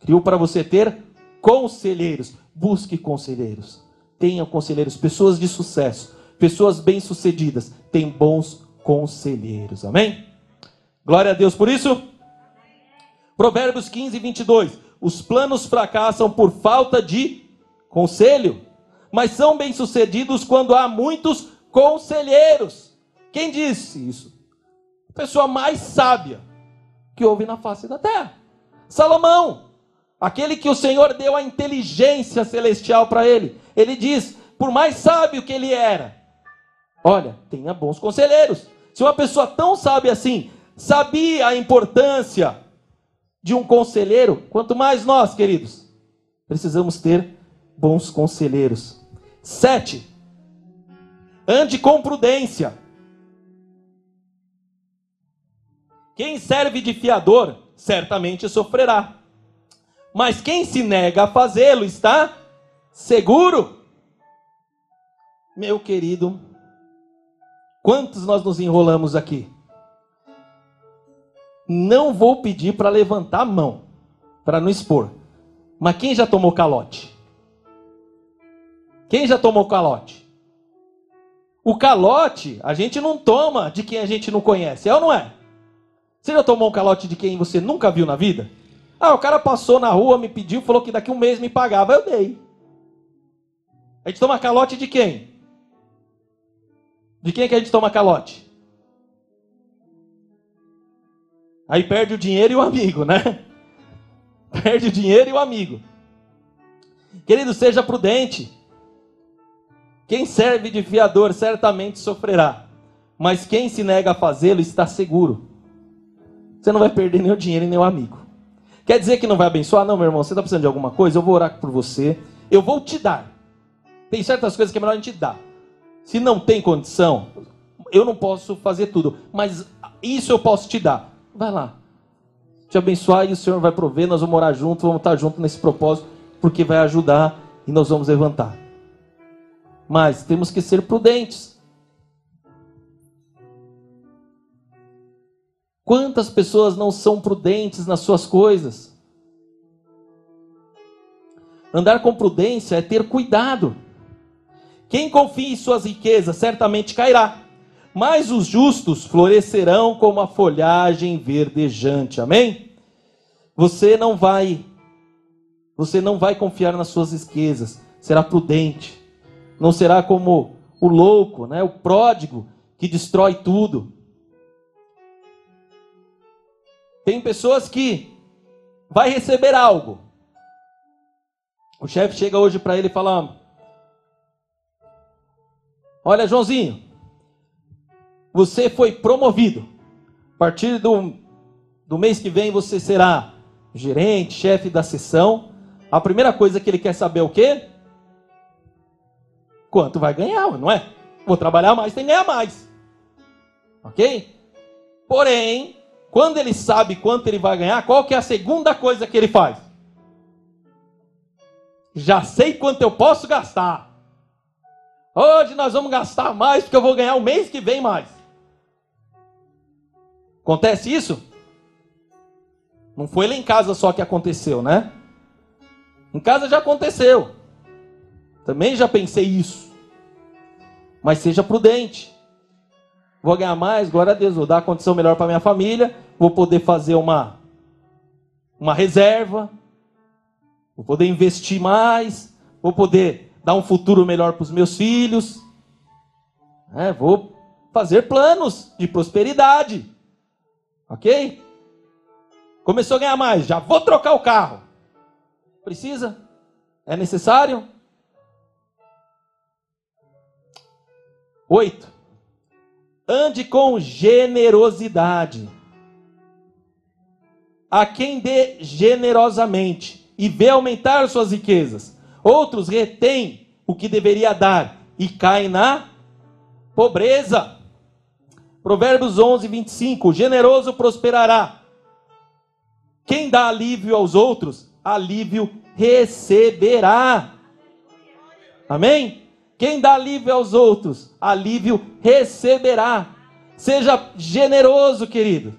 Criou para você ter conselheiros. Busque conselheiros. Tenha conselheiros, pessoas de sucesso Pessoas bem-sucedidas têm bons conselheiros. Amém? Glória a Deus por isso. Provérbios 15, 22. Os planos fracassam por falta de conselho, mas são bem-sucedidos quando há muitos conselheiros. Quem disse isso? A pessoa mais sábia que houve na face da terra. Salomão, aquele que o Senhor deu a inteligência celestial para ele, ele diz: por mais sábio que ele era, olha, tenha bons conselheiros. Se uma pessoa tão sábia assim sabia a importância de um conselheiro, quanto mais nós, queridos, precisamos ter bons conselheiros. Sete, ande com prudência. Quem serve de fiador certamente sofrerá, mas quem se nega a fazê-lo está seguro. Meu querido, quantos nós nos enrolamos aqui? Não vou pedir para levantar a mão, para não expor. Mas quem já tomou calote? Quem já tomou calote? O calote a gente não toma de quem a gente não conhece, é ou não é? Você já tomou um calote de quem você nunca viu na vida? Ah, o cara passou na rua, me pediu, falou que daqui um mês me pagava, eu dei. A gente toma calote de quem? De quem que a gente toma calote? Aí perde o dinheiro e o amigo, né? Perde o dinheiro e o amigo. Querido, seja prudente. Quem serve de fiador certamente sofrerá, mas quem se nega a fazê-lo está seguro. Você não vai perder nem o dinheiro nem o amigo. Quer dizer que não vai abençoar? Não, meu irmão, você está precisando de alguma coisa? Eu vou orar por você. Eu vou te dar. Tem certas coisas que é melhor a gente dar. Se não tem condição, eu não posso fazer tudo, mas isso eu posso te dar. Vai lá. Te abençoar e o Senhor vai prover, nós vamos orar juntos, vamos estar juntos nesse propósito, porque vai ajudar e nós vamos levantar. Mas temos que ser prudentes. Quantas pessoas não são prudentes nas suas coisas? Andar com prudência é ter cuidado. Quem confia em suas riquezas certamente cairá mas os justos florescerão como a folhagem verdejante. Amém? Você não vai você não vai confiar nas suas riquezas, será prudente. Não será como o louco, né, o pródigo que destrói tudo. Tem pessoas que vai receber algo. O chefe chega hoje para ele e fala: Olha, Joãozinho, você foi promovido. A partir do, do mês que vem você será gerente, chefe da sessão. A primeira coisa que ele quer saber é o quê? Quanto vai ganhar, não é? Vou trabalhar mais, tem que ganhar mais. Ok? Porém, quando ele sabe quanto ele vai ganhar, qual que é a segunda coisa que ele faz? Já sei quanto eu posso gastar. Hoje nós vamos gastar mais porque eu vou ganhar o mês que vem mais. Acontece isso? Não foi lá em casa só que aconteceu, né? Em casa já aconteceu. Também já pensei isso. Mas seja prudente. Vou ganhar mais, glória a Deus, vou dar a condição melhor para minha família, vou poder fazer uma uma reserva, vou poder investir mais, vou poder dar um futuro melhor para os meus filhos. É, vou fazer planos de prosperidade. Ok? Começou a ganhar mais, já vou trocar o carro. Precisa? É necessário? Oito. Ande com generosidade. A quem dê generosamente e vê aumentar suas riquezas. Outros retêm o que deveria dar e caem na pobreza. Provérbios 11, 25. O generoso prosperará. Quem dá alívio aos outros, alívio receberá. Amém? Quem dá alívio aos outros, alívio receberá. Seja generoso, querido.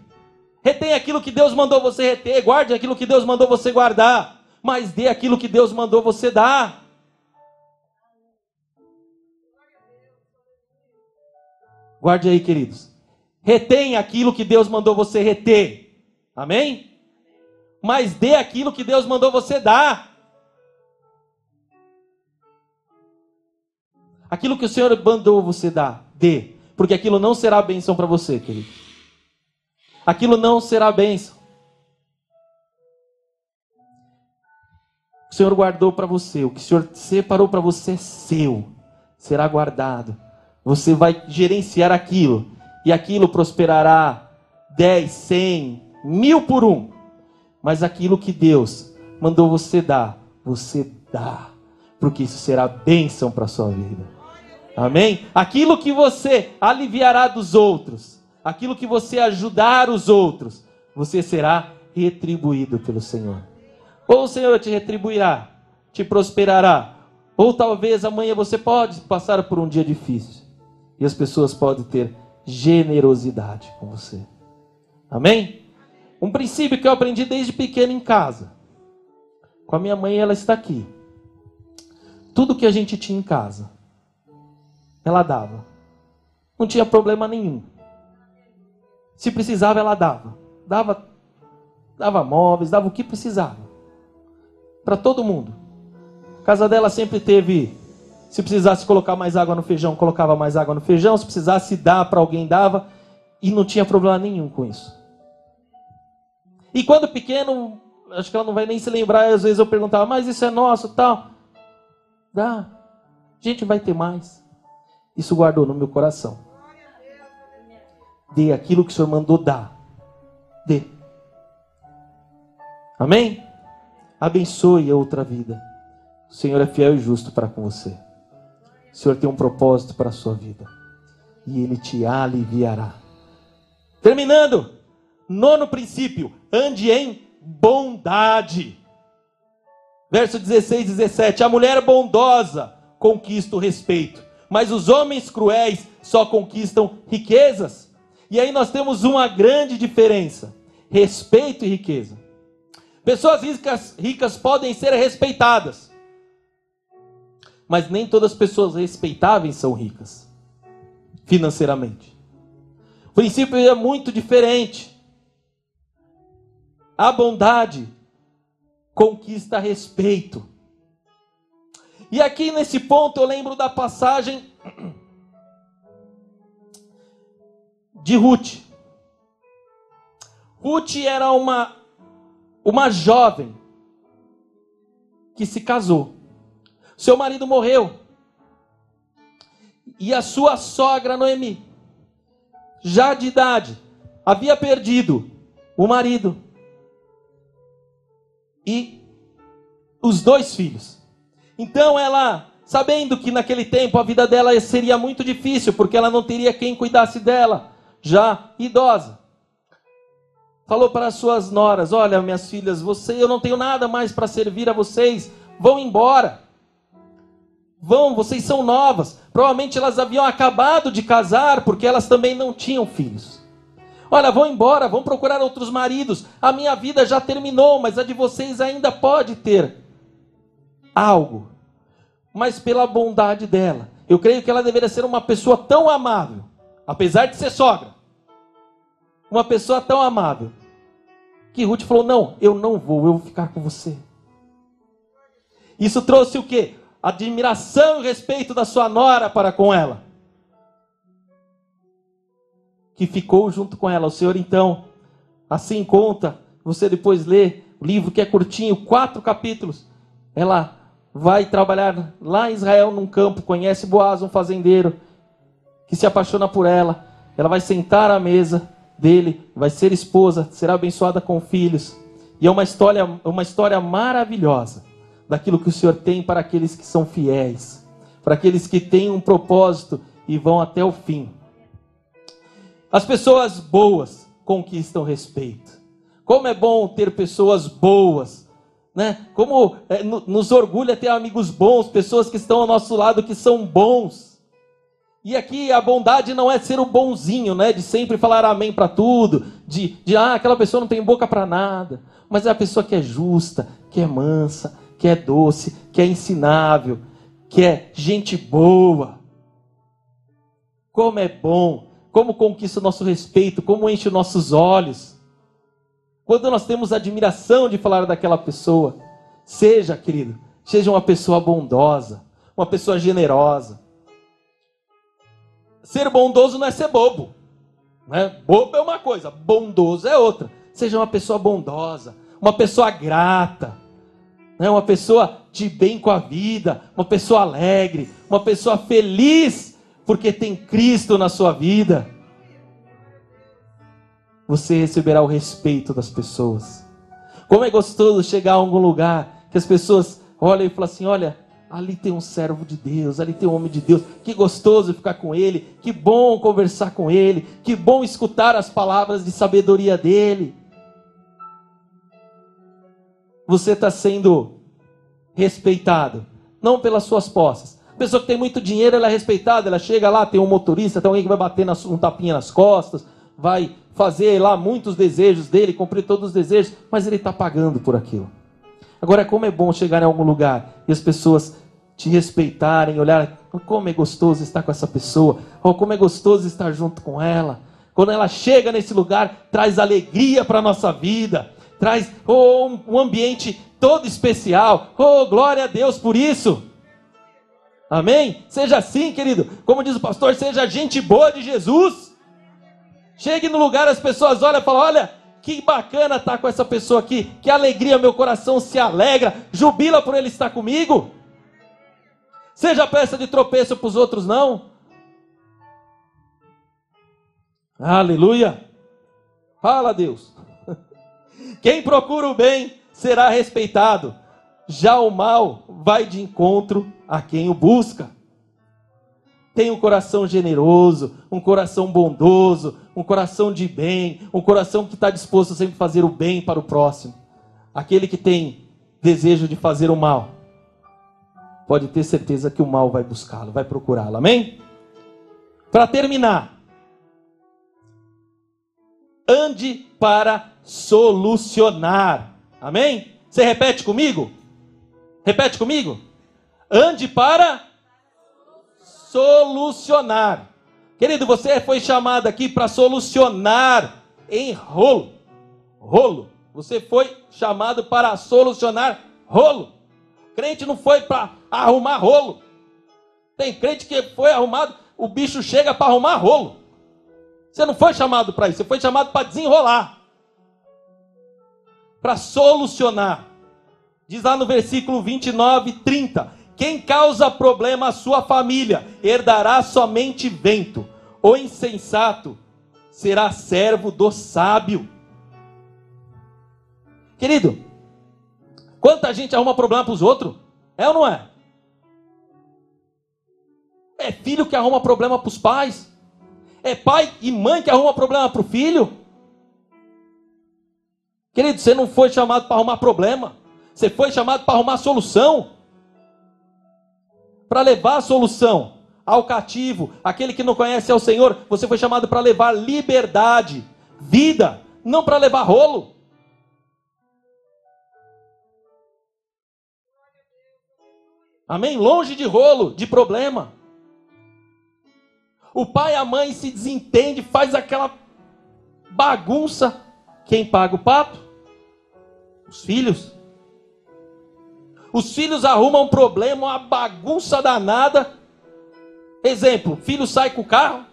Retém aquilo que Deus mandou você reter, guarde aquilo que Deus mandou você guardar, mas dê aquilo que Deus mandou você dar. Guarde aí, queridos. Retém aquilo que Deus mandou você reter. Amém? Mas dê aquilo que Deus mandou você dar. Aquilo que o Senhor mandou você dar, dê. Porque aquilo não será bênção para você, querido. Aquilo não será bênção. O Senhor guardou para você, o que o Senhor separou para você é seu, será guardado. Você vai gerenciar aquilo, e aquilo prosperará 10, 100, mil por um. Mas aquilo que Deus mandou você dar, você dá, porque isso será bênção para a sua vida. Amém? Aquilo que você aliviará dos outros, aquilo que você ajudar os outros, você será retribuído pelo Senhor. Ou o Senhor te retribuirá, te prosperará, ou talvez amanhã você pode passar por um dia difícil e as pessoas podem ter generosidade com você. Amém? Um princípio que eu aprendi desde pequeno em casa. Com a minha mãe, ela está aqui. Tudo que a gente tinha em casa, ela dava. Não tinha problema nenhum. Se precisava, ela dava. Dava, dava móveis, dava o que precisava. Para todo mundo. A casa dela sempre teve. Se precisasse colocar mais água no feijão, colocava mais água no feijão. Se precisasse dar para alguém, dava. E não tinha problema nenhum com isso. E quando pequeno, acho que ela não vai nem se lembrar. Às vezes eu perguntava, mas isso é nosso, tal. Dá. A gente vai ter mais. Isso guardou no meu coração. Dê aquilo que o Senhor mandou dar. Dê. Amém? Abençoe a outra vida. O Senhor é fiel e justo para com você. O Senhor tem um propósito para a sua vida. E Ele te aliviará. Terminando. Nono princípio. Ande em bondade. Verso 16 e 17. A mulher bondosa conquista o respeito mas os homens cruéis só conquistam riquezas. E aí nós temos uma grande diferença: respeito e riqueza. Pessoas ricas, ricas podem ser respeitadas, mas nem todas as pessoas respeitáveis são ricas financeiramente. O princípio é muito diferente. A bondade conquista respeito. E aqui nesse ponto eu lembro da passagem de Ruth. Ruth era uma uma jovem que se casou. Seu marido morreu. E a sua sogra Noemi, já de idade, havia perdido o marido e os dois filhos. Então ela, sabendo que naquele tempo a vida dela seria muito difícil, porque ela não teria quem cuidasse dela, já idosa, falou para as suas noras: Olha, minhas filhas, você, eu não tenho nada mais para servir a vocês, vão embora. Vão, vocês são novas. Provavelmente elas haviam acabado de casar, porque elas também não tinham filhos. Olha, vão embora, vão procurar outros maridos. A minha vida já terminou, mas a de vocês ainda pode ter algo, mas pela bondade dela. Eu creio que ela deveria ser uma pessoa tão amável, apesar de ser sogra. Uma pessoa tão amável, que Ruth falou: Não, eu não vou, eu vou ficar com você. Isso trouxe o que? Admiração e respeito da sua nora para com ela. Que ficou junto com ela. O Senhor, então, assim conta, você depois lê o livro que é curtinho, quatro capítulos. Ela vai trabalhar lá em Israel num campo, conhece Boaz, um fazendeiro, que se apaixona por ela. Ela vai sentar à mesa dele, vai ser esposa, será abençoada com filhos. E é uma história, uma história maravilhosa daquilo que o Senhor tem para aqueles que são fiéis, para aqueles que têm um propósito e vão até o fim. As pessoas boas conquistam respeito. Como é bom ter pessoas boas né? Como é, nos orgulha ter amigos bons, pessoas que estão ao nosso lado que são bons. E aqui a bondade não é ser o bonzinho, né? De sempre falar amém para tudo, de, de ah, aquela pessoa não tem boca para nada. Mas é a pessoa que é justa, que é mansa, que é doce, que é ensinável, que é gente boa. Como é bom, como conquista o nosso respeito, como enche os nossos olhos. Quando nós temos admiração de falar daquela pessoa, seja, querido, seja uma pessoa bondosa, uma pessoa generosa. Ser bondoso não é ser bobo. Né? Bobo é uma coisa, bondoso é outra. Seja uma pessoa bondosa, uma pessoa grata. né? uma pessoa de bem com a vida, uma pessoa alegre, uma pessoa feliz, porque tem Cristo na sua vida. Você receberá o respeito das pessoas. Como é gostoso chegar a algum lugar que as pessoas olham e falam assim: olha, ali tem um servo de Deus, ali tem um homem de Deus. Que gostoso ficar com ele, que bom conversar com ele, que bom escutar as palavras de sabedoria dele. Você está sendo respeitado, não pelas suas posses. A pessoa que tem muito dinheiro, ela é respeitada, ela chega lá, tem um motorista, tem alguém que vai bater um tapinha nas costas, vai fazer lá muitos desejos dele, cumprir todos os desejos, mas ele está pagando por aquilo. Agora, como é bom chegar em algum lugar e as pessoas te respeitarem, olhar como é gostoso estar com essa pessoa, ou como é gostoso estar junto com ela. Quando ela chega nesse lugar, traz alegria para a nossa vida, traz oh, um ambiente todo especial. Oh, glória a Deus por isso. Amém? Seja assim, querido. Como diz o pastor, seja gente boa de Jesus. Chegue no lugar, as pessoas olham e falam: Olha, que bacana estar com essa pessoa aqui. Que alegria, meu coração se alegra. Jubila por ele estar comigo. Seja peça de tropeço para os outros, não. Aleluia. Fala, Deus. Quem procura o bem será respeitado. Já o mal vai de encontro a quem o busca. Tem um coração generoso, um coração bondoso, um coração de bem, um coração que está disposto a sempre fazer o bem para o próximo. Aquele que tem desejo de fazer o mal, pode ter certeza que o mal vai buscá-lo, vai procurá-lo. Amém? Para terminar, ande para solucionar. Amém? Você repete comigo? Repete comigo. Ande para solucionar. Querido, você foi chamado aqui para solucionar em rolo. Rolo. Você foi chamado para solucionar rolo. Crente não foi para arrumar rolo. Tem crente que foi arrumado, o bicho chega para arrumar rolo. Você não foi chamado para isso, você foi chamado para desenrolar. Para solucionar. Diz lá no versículo 29, 30: Quem causa problema à sua família herdará somente vento. O insensato será servo do sábio. Querido, quanta gente arruma problema para os outros? É ou não é? É filho que arruma problema para os pais. É pai e mãe que arruma problema para o filho. Querido, você não foi chamado para arrumar problema. Você foi chamado para arrumar solução. Para levar a solução ao cativo, aquele que não conhece ao Senhor, você foi chamado para levar liberdade, vida, não para levar rolo. Amém? Longe de rolo, de problema. O pai e a mãe se desentende, faz aquela bagunça. Quem paga o pato? Os filhos. Os filhos arrumam um problema, uma bagunça danada. Exemplo: filho sai com o carro.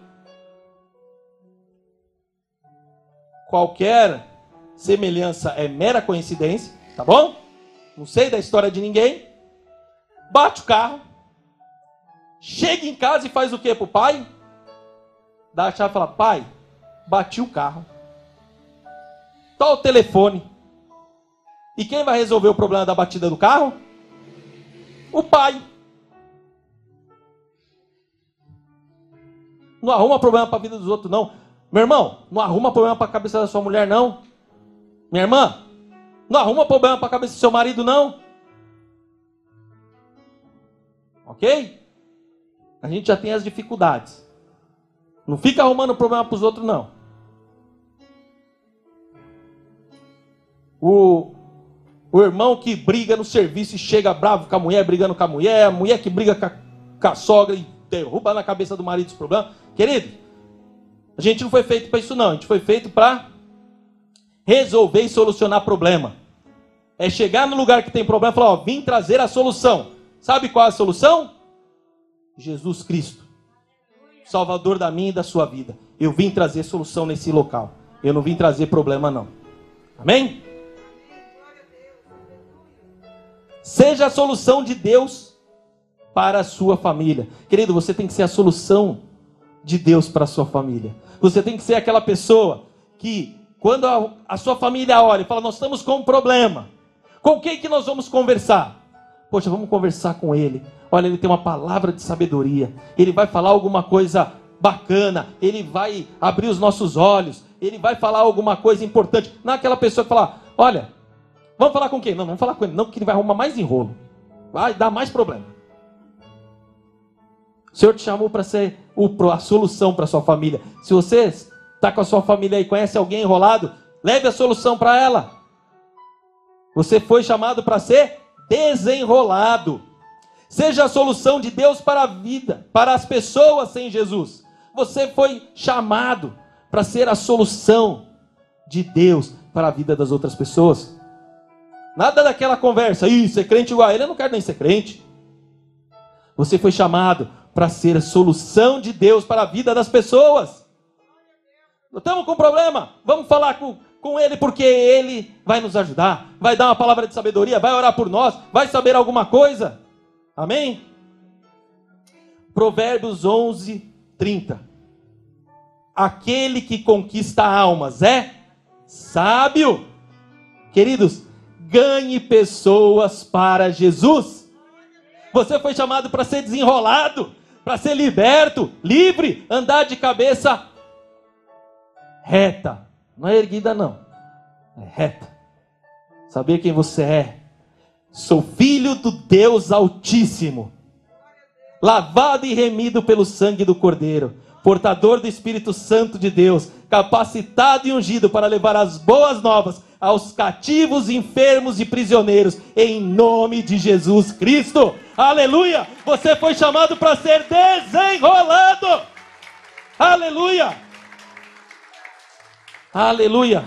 Qualquer semelhança é mera coincidência, tá bom? Não sei da história de ninguém. Bate o carro. Chega em casa e faz o que pro pai? Dá a chave e fala: Pai, bati o carro. Tá o telefone. E quem vai resolver o problema da batida do carro? o pai. Não arruma problema para a vida dos outros, não. Meu irmão, não arruma problema para a cabeça da sua mulher, não. Minha irmã, não arruma problema para a cabeça do seu marido, não. Ok? A gente já tem as dificuldades. Não fica arrumando problema para os outros, não. O, o irmão que briga no serviço e chega bravo com a mulher, brigando com a mulher, a mulher que briga com a, com a sogra e derruba na cabeça do marido os problemas. Querido, a gente não foi feito para isso, não. A gente foi feito para resolver e solucionar problema. É chegar no lugar que tem problema e falar: Ó, vim trazer a solução. Sabe qual é a solução? Jesus Cristo, Salvador da minha e da sua vida. Eu vim trazer solução nesse local. Eu não vim trazer problema, não. Amém? Seja a solução de Deus para a sua família. Querido, você tem que ser a solução de Deus para a sua família. Você tem que ser aquela pessoa que, quando a, a sua família olha e fala, nós estamos com um problema, com quem que nós vamos conversar? Poxa, vamos conversar com ele. Olha, ele tem uma palavra de sabedoria. Ele vai falar alguma coisa bacana. Ele vai abrir os nossos olhos. Ele vai falar alguma coisa importante. Não é aquela pessoa que fala, olha, vamos falar com quem? Não, não vamos falar com ele. Não, porque ele vai arrumar mais enrolo. Vai dar mais problema. O Senhor te chamou para ser a solução para sua família. Se você está com a sua família e conhece alguém enrolado, leve a solução para ela. Você foi chamado para ser desenrolado. Seja a solução de Deus para a vida, para as pessoas sem Jesus. Você foi chamado para ser a solução de Deus para a vida das outras pessoas. Nada daquela conversa, isso é crente igual a ele, eu não quero nem ser crente. Você foi chamado para ser a solução de Deus para a vida das pessoas. Estamos com problema? Vamos falar com, com Ele, porque Ele vai nos ajudar, vai dar uma palavra de sabedoria, vai orar por nós, vai saber alguma coisa. Amém? Provérbios 11, 30. Aquele que conquista almas é sábio. Queridos, ganhe pessoas para Jesus. Você foi chamado para ser desenrolado para ser liberto, livre, andar de cabeça reta. Não é erguida, não. É reta. Saber quem você é. Sou filho do Deus Altíssimo, lavado e remido pelo sangue do Cordeiro, portador do Espírito Santo de Deus, capacitado e ungido para levar as boas novas aos cativos, enfermos e prisioneiros, em nome de Jesus Cristo. Aleluia! Você foi chamado para ser desenrolado. Aleluia! Aleluia!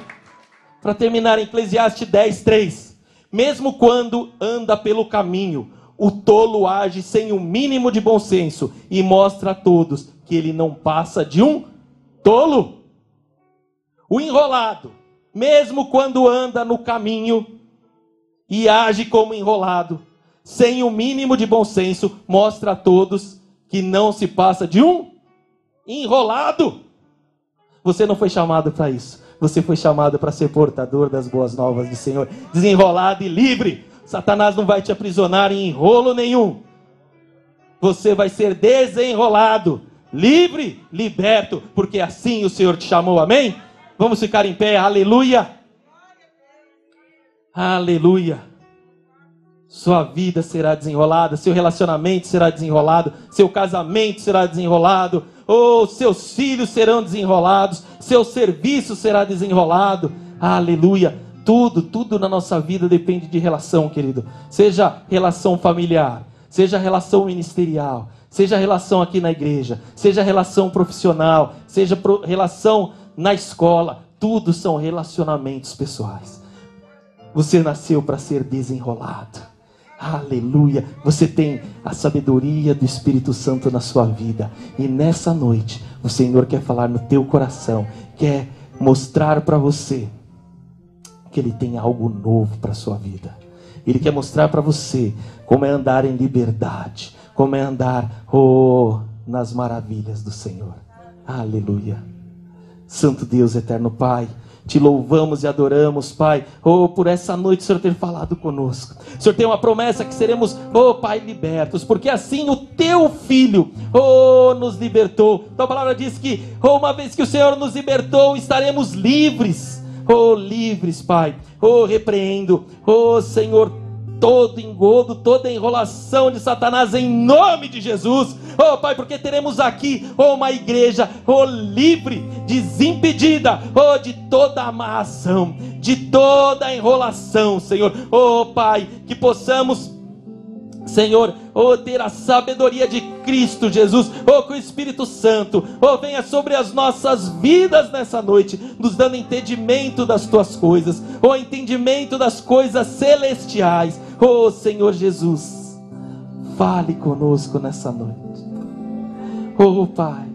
Para terminar, Eclesiastes 10, 3. Mesmo quando anda pelo caminho, o tolo age sem o um mínimo de bom senso e mostra a todos que ele não passa de um tolo. O enrolado mesmo quando anda no caminho e age como enrolado, sem o mínimo de bom senso, mostra a todos que não se passa de um enrolado. Você não foi chamado para isso. Você foi chamado para ser portador das boas novas do Senhor, desenrolado e livre. Satanás não vai te aprisionar em enrolo nenhum. Você vai ser desenrolado, livre, liberto, porque assim o Senhor te chamou. Amém? Vamos ficar em pé, aleluia. Aleluia. Sua vida será desenrolada, seu relacionamento será desenrolado, seu casamento será desenrolado, oh, seus filhos serão desenrolados, seu serviço será desenrolado. Aleluia. Tudo, tudo na nossa vida depende de relação, querido. Seja relação familiar, seja relação ministerial, seja relação aqui na igreja, seja relação profissional, seja relação na escola, tudo são relacionamentos pessoais. Você nasceu para ser desenrolado. Aleluia. Você tem a sabedoria do Espírito Santo na sua vida. E nessa noite, o Senhor quer falar no teu coração, quer mostrar para você que Ele tem algo novo para sua vida. Ele quer mostrar para você como é andar em liberdade, como é andar oh, nas maravilhas do Senhor. Aleluia. Santo Deus, eterno Pai, te louvamos e adoramos, Pai. Oh, por essa noite o Senhor ter falado conosco. O Senhor tem uma promessa que seremos, oh, Pai, libertos, porque assim o teu filho, oh, nos libertou. Então a palavra diz que, oh, uma vez que o Senhor nos libertou, estaremos livres. Oh, livres, Pai. Oh, repreendo. Oh, Senhor, todo engodo, toda enrolação de Satanás em nome de Jesus. Oh Pai, porque teremos aqui oh, uma igreja oh, livre, desimpedida oh, de toda amarração, de toda enrolação, Senhor. Oh Pai, que possamos Senhor, oh, ter a sabedoria de Cristo Jesus, oh, que o Espírito Santo, oh, venha sobre as nossas vidas nessa noite, nos dando entendimento das tuas coisas, oh, entendimento das coisas celestiais, oh, Senhor Jesus, fale conosco nessa noite, oh, Pai,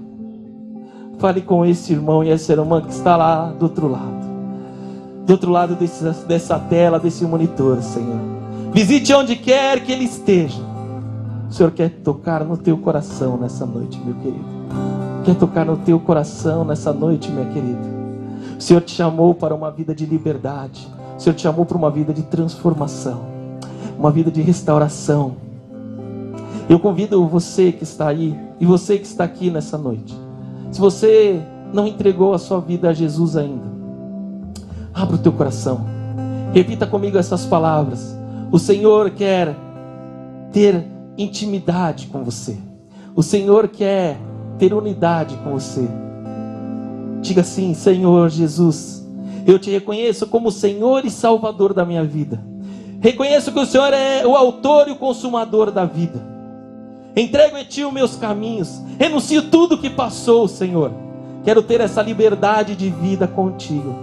fale com esse irmão e essa irmã que está lá do outro lado, do outro lado desse, dessa tela, desse monitor, Senhor. Visite onde quer que Ele esteja. O Senhor quer tocar no teu coração nessa noite, meu querido. Quer tocar no teu coração nessa noite, minha querida. O Senhor te chamou para uma vida de liberdade. O Senhor te chamou para uma vida de transformação, uma vida de restauração. Eu convido você que está aí e você que está aqui nessa noite. Se você não entregou a sua vida a Jesus ainda, abra o teu coração. Repita comigo essas palavras. O Senhor quer ter intimidade com você. O Senhor quer ter unidade com você. Diga assim: Senhor Jesus, eu te reconheço como Senhor e Salvador da minha vida. Reconheço que o Senhor é o autor e o consumador da vida. Entrego a Ti os meus caminhos. Renuncio tudo que passou, Senhor. Quero ter essa liberdade de vida contigo.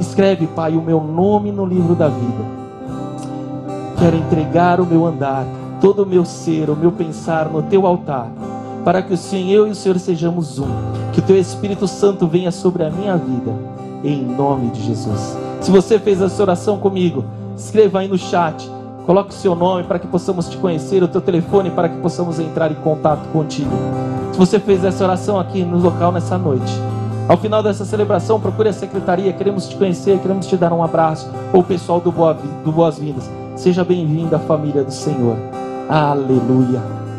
Escreve, Pai, o meu nome no livro da vida Quero entregar o meu andar, todo o meu ser, o meu pensar no teu altar, para que o Senhor e o Senhor sejamos um. Que o teu Espírito Santo venha sobre a minha vida, em nome de Jesus. Se você fez essa oração comigo, escreva aí no chat. Coloque o seu nome para que possamos te conhecer, o teu telefone para que possamos entrar em contato contigo. Se você fez essa oração aqui no local nessa noite, ao final dessa celebração, procure a secretaria, queremos te conhecer, queremos te dar um abraço, ou o pessoal do Boas-Vindas. Seja bem-vindo à família do Senhor. Aleluia.